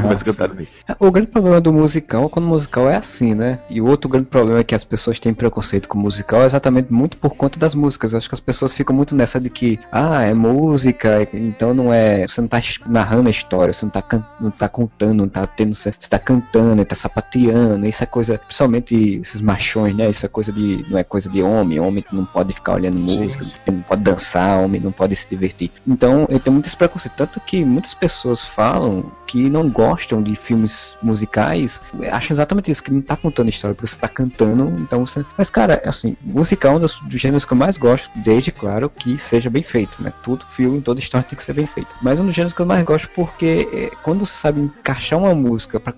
começa a cantar assim. O grande problema do musical é quando o musical é assim, né? E o outro grande problema é que as pessoas têm preconceito com o musical é exatamente muito por conta das músicas. Eu acho que as pessoas ficam muito nessa de que, ah, é música, então não é. Você não tá narrando a história, você não tá, não tá contando, não tá tendo. Você tá cantando, tá sapateando, isso é coisa. Principalmente esses machões né? Isso é coisa de. não é coisa de homem, homem não pode ficar olhando música, não pode dançar, homem não pode se divertir. Então eu tenho muito esse preconceito. Tanto que muitas pessoas falam que não gostam de filmes musicais, acham exatamente isso, que não tá contando história, porque você tá cantando, então você. Mas, cara, assim, musical é um dos, dos gêneros que eu mais gosto, desde, claro, que seja bem feito, né? Tudo filme, toda história tem que ser bem feito. Mas é um dos gêneros que eu mais gosto porque é, quando você sabe encaixar uma música para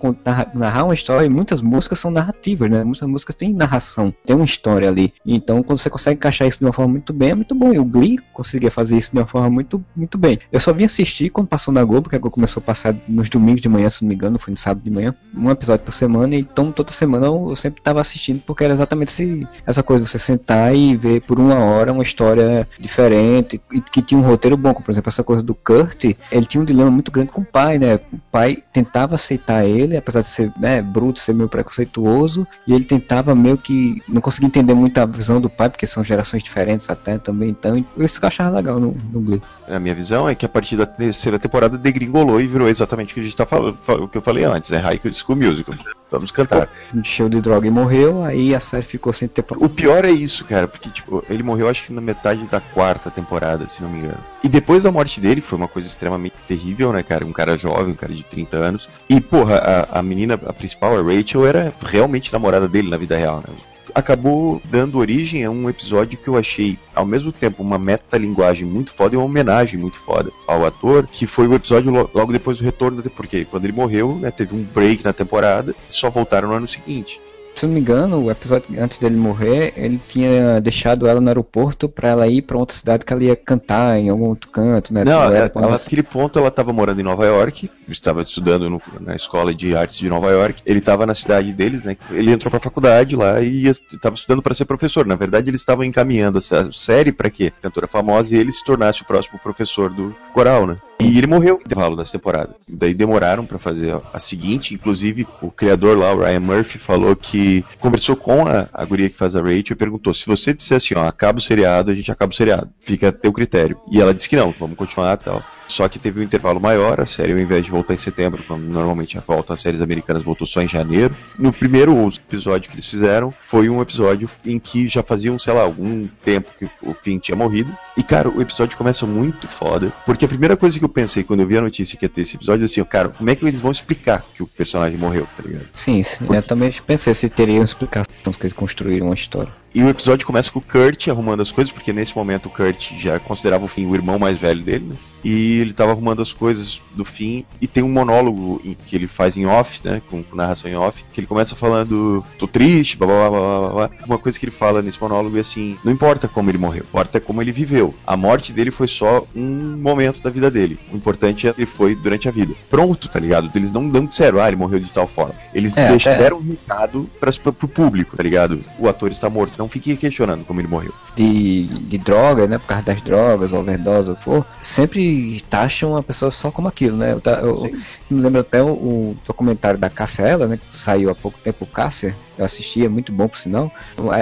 narrar uma história, e muitas músicas são narrativas, né? Muitas músicas têm narração, tem uma história ali. Então, quando você consegue encaixar isso de uma forma muito bem, é muito bom. E o Glee conseguia fazer isso de uma forma muito, muito bem. Eu só vim assistir quando passou na Globo, que a Globo começou a passar nos domingos de manhã, se não me engano, foi no sábado de manhã, um episódio por semana, então toda semana eu, eu sempre estava assistindo, porque era exatamente esse, essa coisa, você sentar e ver por uma hora uma história diferente, e que tinha um roteiro bom, como por exemplo essa coisa do Kurt, ele tinha um dilema muito grande com o pai, né? O pai tentava aceitar ele, apesar de ser né, bruto, ser meio preconceituoso, e ele tentava meio que não conseguia entender muito a visão do pai, porque são gerações diferentes até também, então isso que eu achava legal no, no Glee. A minha visão é que a partir da terceira temporada degringolou e virou exatamente o que a gente tá falando, o que eu falei antes, é High School Musical. Vamos cantar. Encheu de droga e morreu, aí a série ficou sem ter O pior é isso, cara, porque tipo, ele morreu acho que na metade da quarta temporada, se não me engano. E depois da morte dele, foi uma coisa extremamente terrível, né, cara? Um cara jovem, um cara de 30 anos. E, porra, a, a menina, a principal, a Rachel, era realmente namorada dele na vida real, né? acabou dando origem a um episódio que eu achei, ao mesmo tempo, uma metalinguagem muito foda e uma homenagem muito foda ao ator, que foi o episódio lo logo depois do retorno, porque quando ele morreu, né, teve um break na temporada, só voltaram no ano seguinte se não me engano, o episódio antes dele morrer, ele tinha deixado ela no aeroporto para ela ir para outra cidade que ela ia cantar em algum outro canto, né? Não, ela, ela, ela, naquele ponto ela estava morando em Nova York, estava estudando no, na escola de artes de Nova York. Ele estava na cidade deles, né? Ele entrou para a faculdade lá e estava estudando para ser professor. Na verdade, eles estavam encaminhando essa série para que cantora famosa e ele se tornasse o próximo professor do coral, né? E ele morreu no intervalo das temporadas. Daí demoraram para fazer a seguinte. Inclusive, o criador lá, o Ryan Murphy, falou que conversou com a, a guria que faz a Rachel e perguntou: se você disser assim, ó, acaba o seriado, a gente acaba o seriado. Fica a teu critério. E ela disse que não, vamos continuar tal. Só que teve um intervalo maior, a série ao invés de voltar em setembro, como normalmente a volta às séries americanas voltou só em janeiro. No primeiro episódio que eles fizeram, foi um episódio em que já faziam, sei lá, algum tempo que o Finn tinha morrido. E, cara, o episódio começa muito foda, porque a primeira coisa que eu pensei quando eu vi a notícia que ia ter esse episódio, assim, cara, como é que eles vão explicar que o personagem morreu, tá ligado? Sim, sim. Porque... eu também pensei se teria uma explicação que eles construíram uma história. E o episódio começa com o Kurt arrumando as coisas, porque nesse momento o Kurt já considerava o Finn o irmão mais velho dele, né? E ele tava arrumando as coisas do Finn, e tem um monólogo que ele faz em off, né? Com, com narração em off, que ele começa falando, tô triste, blá blá blá blá blá. Uma coisa que ele fala nesse monólogo é assim: não importa como ele morreu, importa como ele viveu. A morte dele foi só um momento da vida dele. O importante é que ele foi durante a vida. Pronto, tá ligado? Eles não, não disseram, ah, ele morreu de tal forma. Eles é, deram um recado pra, pro público, tá ligado? O ator está morto não fique questionando como ele morreu. De, de droga, né? Por causa das drogas, overdose, ou for, sempre taxam a pessoa só como aquilo, né? Eu, eu, eu me lembro até o, o documentário da Cássia Ela, né? Que saiu há pouco tempo, Cássia eu assisti, é muito bom por sinal.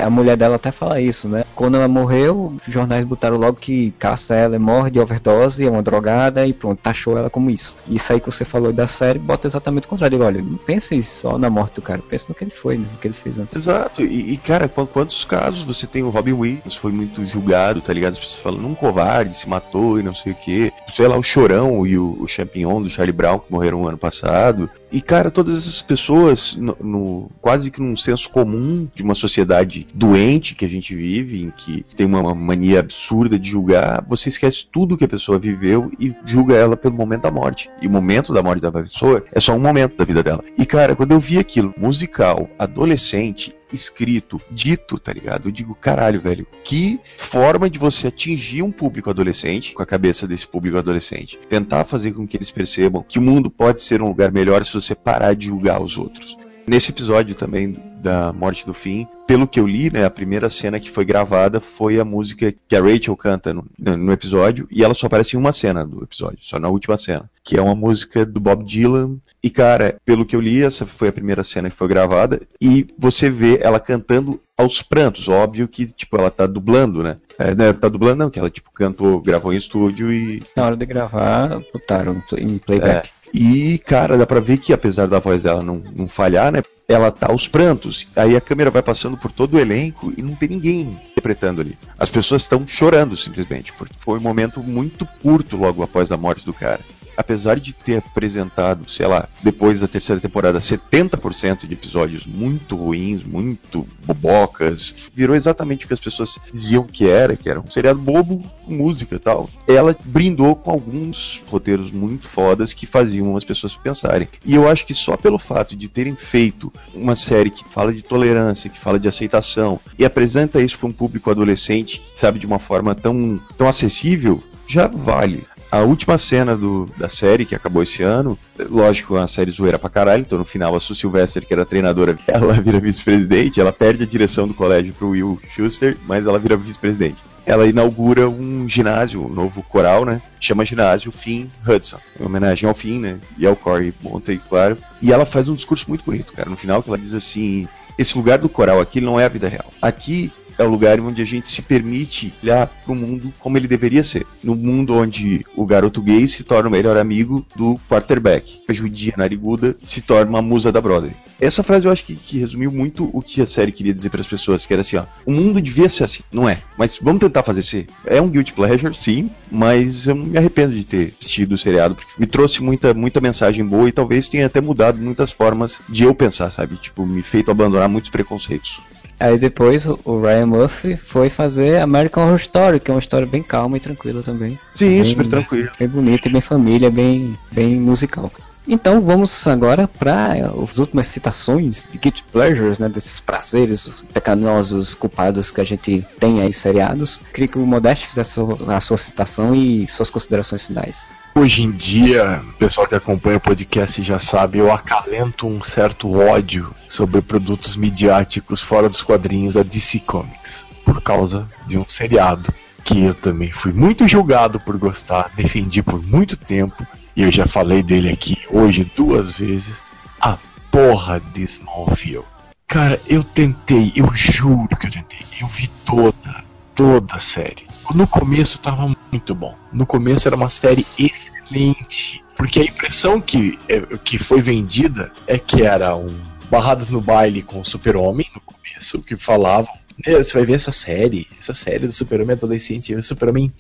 A mulher dela até fala isso, né? Quando ela morreu, os jornais botaram logo que caça ela é morre de overdose, é uma drogada e pronto, taxou ela como isso. Isso aí que você falou da série bota exatamente o contrário. Olha, não pense só na morte do cara, pense no que ele foi, né? no que ele fez antes. Exato, e, e cara, quantos casos você tem o Robin Williams, foi muito julgado, tá ligado? As pessoas falam, um covarde, se matou e não sei o que. Sei lá, o Chorão e o, o Champignon do Charlie Brown, que morreram ano passado. E, cara, todas essas pessoas, no, no, quase que num senso comum de uma sociedade doente que a gente vive, em que tem uma mania absurda de julgar, você esquece tudo que a pessoa viveu e julga ela pelo momento da morte. E o momento da morte da pessoa é só um momento da vida dela. E, cara, quando eu vi aquilo, musical, adolescente, escrito, dito, tá ligado? Eu digo, caralho, velho, que forma de você atingir um público adolescente, com a cabeça desse público adolescente. Tentar fazer com que eles percebam que o mundo pode ser um lugar melhor se você parar de julgar os outros. Nesse episódio também da morte do fim, pelo que eu li, né, a primeira cena que foi gravada foi a música que a Rachel canta no, no, episódio, e ela só aparece em uma cena do episódio, só na última cena, que é uma música do Bob Dylan. E cara, pelo que eu li, essa foi a primeira cena que foi gravada, e você vê ela cantando aos prantos, óbvio que, tipo, ela tá dublando, né? É, né, tá dublando não, que ela, tipo, cantou, gravou em estúdio e... Na hora de gravar, botaram em playback. É. E, cara, dá pra ver que apesar da voz dela não, não falhar, né? Ela tá aos prantos. Aí a câmera vai passando por todo o elenco e não tem ninguém interpretando ali. As pessoas estão chorando simplesmente, porque foi um momento muito curto logo após a morte do cara apesar de ter apresentado, sei lá, depois da terceira temporada, 70% de episódios muito ruins, muito bobocas, virou exatamente o que as pessoas diziam que era, que era um seriado bobo música e tal. Ela brindou com alguns roteiros muito fodas que faziam as pessoas pensarem. E eu acho que só pelo fato de terem feito uma série que fala de tolerância, que fala de aceitação e apresenta isso para um público adolescente, sabe, de uma forma tão, tão acessível, já vale. A última cena do, da série, que acabou esse ano, lógico, é uma série zoeira pra caralho, então no final a Sue Sylvester, que era treinadora, ela vira vice-presidente, ela perde a direção do colégio pro Will Schuster, mas ela vira vice-presidente. Ela inaugura um ginásio, um novo coral, né? Chama ginásio Finn Hudson, em homenagem ao Finn, né? E ao Corey Monteith, claro. E ela faz um discurso muito bonito, cara. No final, que ela diz assim: esse lugar do coral aqui não é a vida real. Aqui é o lugar onde a gente se permite olhar para o mundo como ele deveria ser. No mundo onde o garoto gay se torna o melhor amigo do quarterback. A judia nariguda se torna uma musa da Broadway. Essa frase eu acho que, que resumiu muito o que a série queria dizer para as pessoas, que era assim, ó, o mundo devia ser assim, não é? Mas vamos tentar fazer ser. É um guilty pleasure, sim, mas eu me arrependo de ter assistido o seriado, porque me trouxe muita, muita mensagem boa e talvez tenha até mudado muitas formas de eu pensar, sabe? Tipo, me feito abandonar muitos preconceitos. Aí depois o Ryan Murphy foi fazer American Horror Story, que é uma história bem calma e tranquila também. Sim, bem, super tranquila. Bem bonita, bem família, bem, bem musical. Então vamos agora para as últimas citações de Guilty Pleasures, né, desses prazeres pecaminosos, culpados que a gente tem aí seriados. Queria que o Modeste fizesse a sua, a sua citação e suas considerações finais. Hoje em dia, o pessoal que acompanha o podcast já sabe, eu acalento um certo ódio sobre produtos midiáticos fora dos quadrinhos da DC Comics, por causa de um seriado que eu também fui muito julgado por gostar, defendi por muito tempo, e eu já falei dele aqui hoje duas vezes, a porra de Smallville. Cara, eu tentei, eu juro que eu tentei, eu vi toda, toda a série. No começo tava muito bom. No começo era uma série excelente. Porque a impressão que, é, que foi vendida é que era um Barradas no Baile com o Super-Homem no começo, que falavam. Você vai ver essa série, essa série do Super-Homem adolescente, o Super-Homem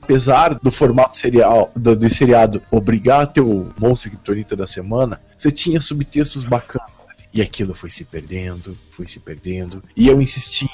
apesar do formato serial do, do seriado obrigar a ter o monstro criptonita da semana, você tinha subtextos bacanas. E aquilo foi se perdendo, foi se perdendo. E eu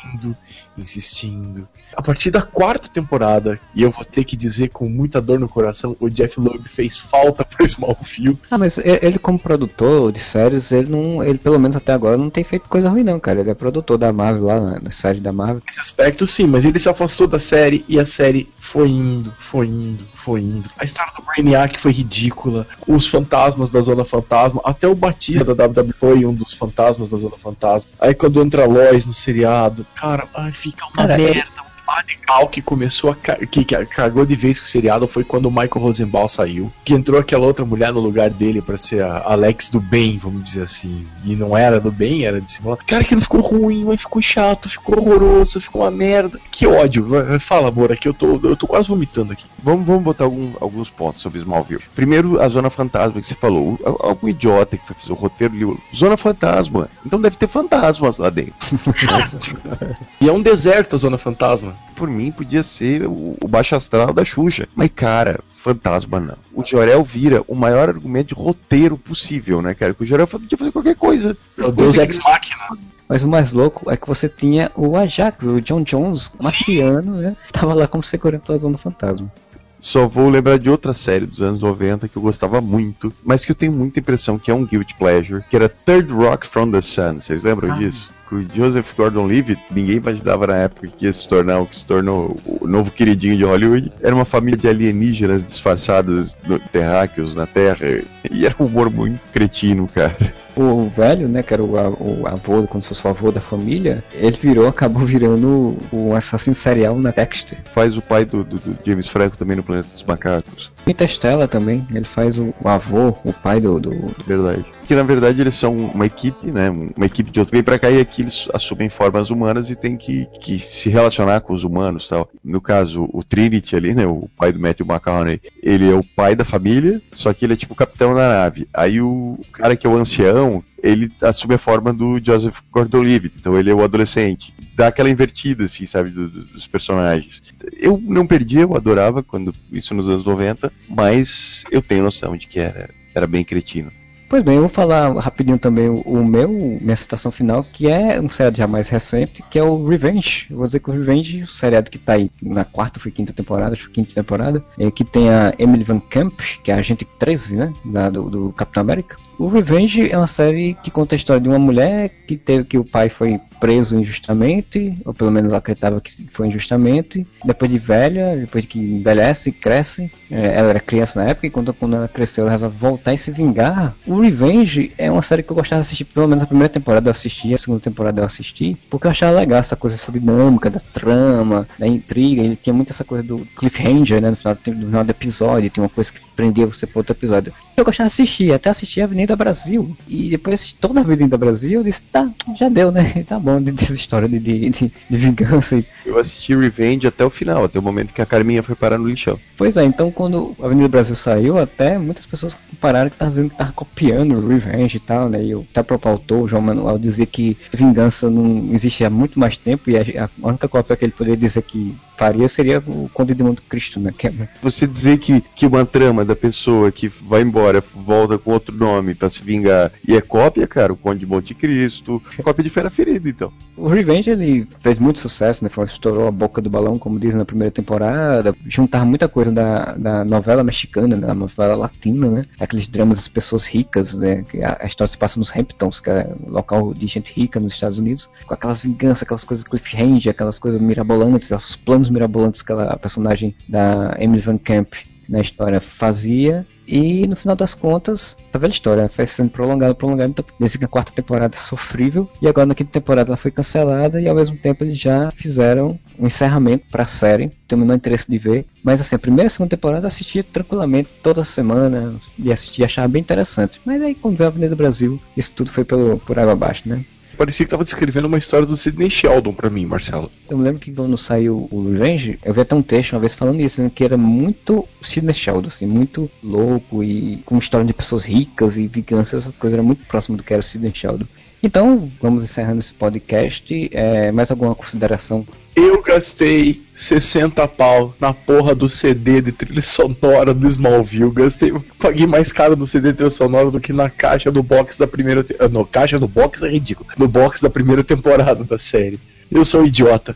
insistindo, insistindo. A partir da quarta temporada, e eu vou ter que dizer com muita dor no coração, o Jeff Loeb fez falta para Smallville. Ah, mas ele como produtor de séries, ele não, ele pelo menos até agora não tem feito coisa ruim não, cara. Ele é produtor da Marvel lá na, na série da Marvel. Nesse aspecto sim, mas ele se afastou da série e a série foi indo, foi indo, foi indo. A história do Brainiac foi ridícula. Os fantasmas da Zona Fantasma, até o Batista da WWE foi um dos fantasmas da Zona Fantasma. Aí quando entra Lois no seriado, cara, ai, fica uma Cara, merda. Radical que começou a ca- que, que cagou de vez com o seriado foi quando o Michael Rosenbaum saiu, que entrou aquela outra mulher no lugar dele pra ser a Alex do bem, vamos dizer assim. E não era do bem, era de cima. Cara, aquilo ficou ruim, mas ficou chato, ficou horroroso, ficou uma merda. Que ódio. Fala, amor, aqui eu tô, eu tô quase vomitando aqui. Vamos, vamos botar algum- alguns pontos sobre Smallville. Primeiro, a Zona Fantasma que você falou. Al- Algum idiota que foi fazer o roteiro liu Zona Fantasma. Então deve ter fantasmas lá dentro. E é um deserto a Zona Fantasma. Por mim, podia ser o, o baixo astral da Xuxa. Mas, cara, fantasma não. O Jorel vira o maior argumento de roteiro possível, né, cara? Que o Jorel podia fazer qualquer coisa. Meu Deus, Ex Machina. Mas o mais louco é que você tinha o Ajax, o John Jones, marciano, né? Tava lá como segurança da Zona Fantasma. Só vou lembrar de outra série dos anos 90 que eu gostava muito, mas que eu tenho muita impressão que é um guilty pleasure, que era Third Rock from the Sun. Vocês lembram Ah. disso? Joseph Gordon-Levitt, ninguém imaginava na época que ia se tornar o que se tornou o novo queridinho de Hollywood. Era uma família de alienígenas disfarçados no, terráqueos na Terra, e era um humor muito cretino, cara. O velho, né, que era o, o avô, como se fosse o avô da família, ele virou, acabou virando o assassino serial na Dexter. Faz o pai do, do- do James Franco também no Planeta dos Macacos. Interstellar também, ele faz o, o avô, o pai do, do, do- Verdade. Que na verdade eles são uma equipe, né? Uma equipe de outro vem pra cá e aqui eles assumem formas humanas e tem que, que se relacionar com os humanos tal. No caso, o Trinity ali, né? O pai do Matthew McConaughey, ele é o pai da família, só que ele é tipo o capitão da nave. Aí o cara que é o ancião, ele assume a forma do Joseph Gordon-Levitt, então ele é o adolescente. Dá aquela invertida, assim, sabe, do- do- dos personagens. Eu não perdi, eu adorava quando isso nos anos 90, mas eu tenho noção de que era, era bem cretino. Pois bem, eu vou falar rapidinho também o, meu, minha citação final, que é um seriado já mais recente, que é o Revenge. Eu vou dizer que o Revenge, o seriado que tá aí na quarta ou quinta temporada, acho que quinta temporada, é, que tem a Emily Van Camp, que é a agente 13, né, da, do, do Capitão América. O Revenge é uma série que conta a história de uma mulher que teve que o pai foi preso injustamente, ou pelo menos acreditava que foi injustamente. Depois de velha, depois de que envelhece, cresce, é, ela era criança na época e quando, quando ela cresceu ela resolve voltar e se vingar. O Revenge é uma série que eu gostava de assistir, pelo menos a primeira temporada eu assisti, a segunda temporada eu assisti, porque eu achava legal essa coisa, essa dinâmica da trama, da intriga. Ele tinha muito essa coisa do cliffhanger, né, no final, no final do episódio, tinha uma coisa que prendia você para outro episódio. Eu gostava de assistir, até assistir Avenida Brasil. E depois assisti toda a Avenida Brasil, eu disse, tá, já deu, né? Tá bom, de- dessa história de, de, de, de vingança. Eu assisti Revenge até o final, até o momento que a Carminha foi parar no lixão. Pois é, então quando a Avenida Brasil saiu, até muitas pessoas compararam que tava dizendo que tava copiando Revenge e tal, né? E o próprio autor, o João Manuel, dizia que vingança não existe há muito mais tempo e a, a única cópia que ele poderia dizer que faria seria o Conde de Monte Cristo, né? Que é Você dizer que, que uma trama da pessoa que vai embora, volta com outro nome pra se vingar e é cópia, cara, o Conde de Monte Cristo, cópia de Fera Ferida, então. O Revenge ele fez muito sucesso, né? Estourou a boca do balão, como diz na primeira temporada. Juntava muita coisa da, da novela mexicana, da novela latina, né? Aqueles dramas das pessoas ricas, né? Que a, a história se passa nos Hamptons, que é um local de gente rica nos Estados Unidos, com aquelas vinganças, aquelas coisas cliffhanger, aquelas coisas mirabolantes, os planos mirabolantes que a personagem da Emily Van Camp na história fazia. E no final das contas, a velha história foi sendo prolongada, prolongada. Então, a quarta temporada sofrível. E agora na quinta temporada ela foi cancelada. E ao mesmo tempo eles já fizeram um encerramento para a série. Tenho o menor interesse de ver. Mas assim, a primeira e a segunda temporada eu assistia tranquilamente toda semana. E assistia achava bem interessante. Mas aí quando veio a Avenida Brasil, isso tudo foi pelo, por água abaixo, né? Parecia que tava descrevendo uma história do Sidney Sheldon pra mim, Marcelo. Eu me lembro que quando saiu o Revenge, eu vi até um texto uma vez falando isso, dizendo que era muito Sidney Sheldon, assim, muito louco e com história de pessoas ricas e vingança, essas coisas, era muito próximo do que era o Sidney Sheldon. Então, vamos encerrando esse podcast. É, mais alguma consideração? Eu gastei 60 pau na porra do CD de trilha sonora do Smallville. Gastei, paguei mais caro no CD de trilha sonora do que na caixa do box da primeira. Te... ah, No, caixa do box é ridículo. No box da primeira temporada da série. Eu sou um idiota.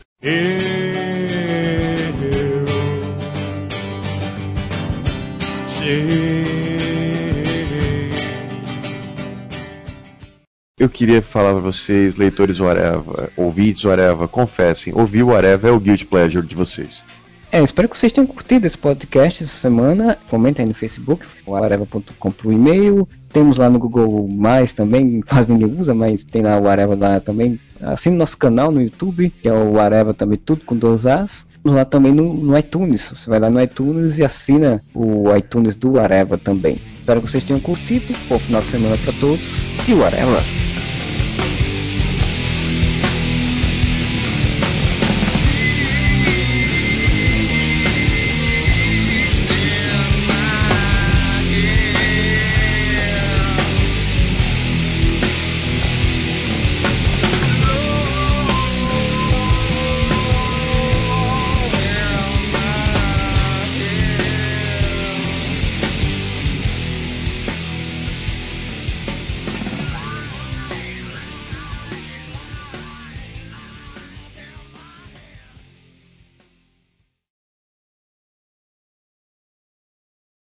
Eu queria falar pra vocês, leitores do Areva, ouvintes do Areva, confessem, ouvir o Areva é o guilt pleasure de vocês. É, espero que vocês tenham curtido esse podcast essa semana. Comentem aí no Facebook, o areva.com pro e-mail. Temos lá no Google Mais também, quase ninguém usa, mas tem lá o Areva lá também. Assine nosso canal no YouTube, que é o Areva também, tudo com duas As. Temos lá também no, no iTunes. Você vai lá no iTunes e assina o iTunes do Areva também. Espero que vocês tenham curtido. Bom final de semana para todos e o Areva!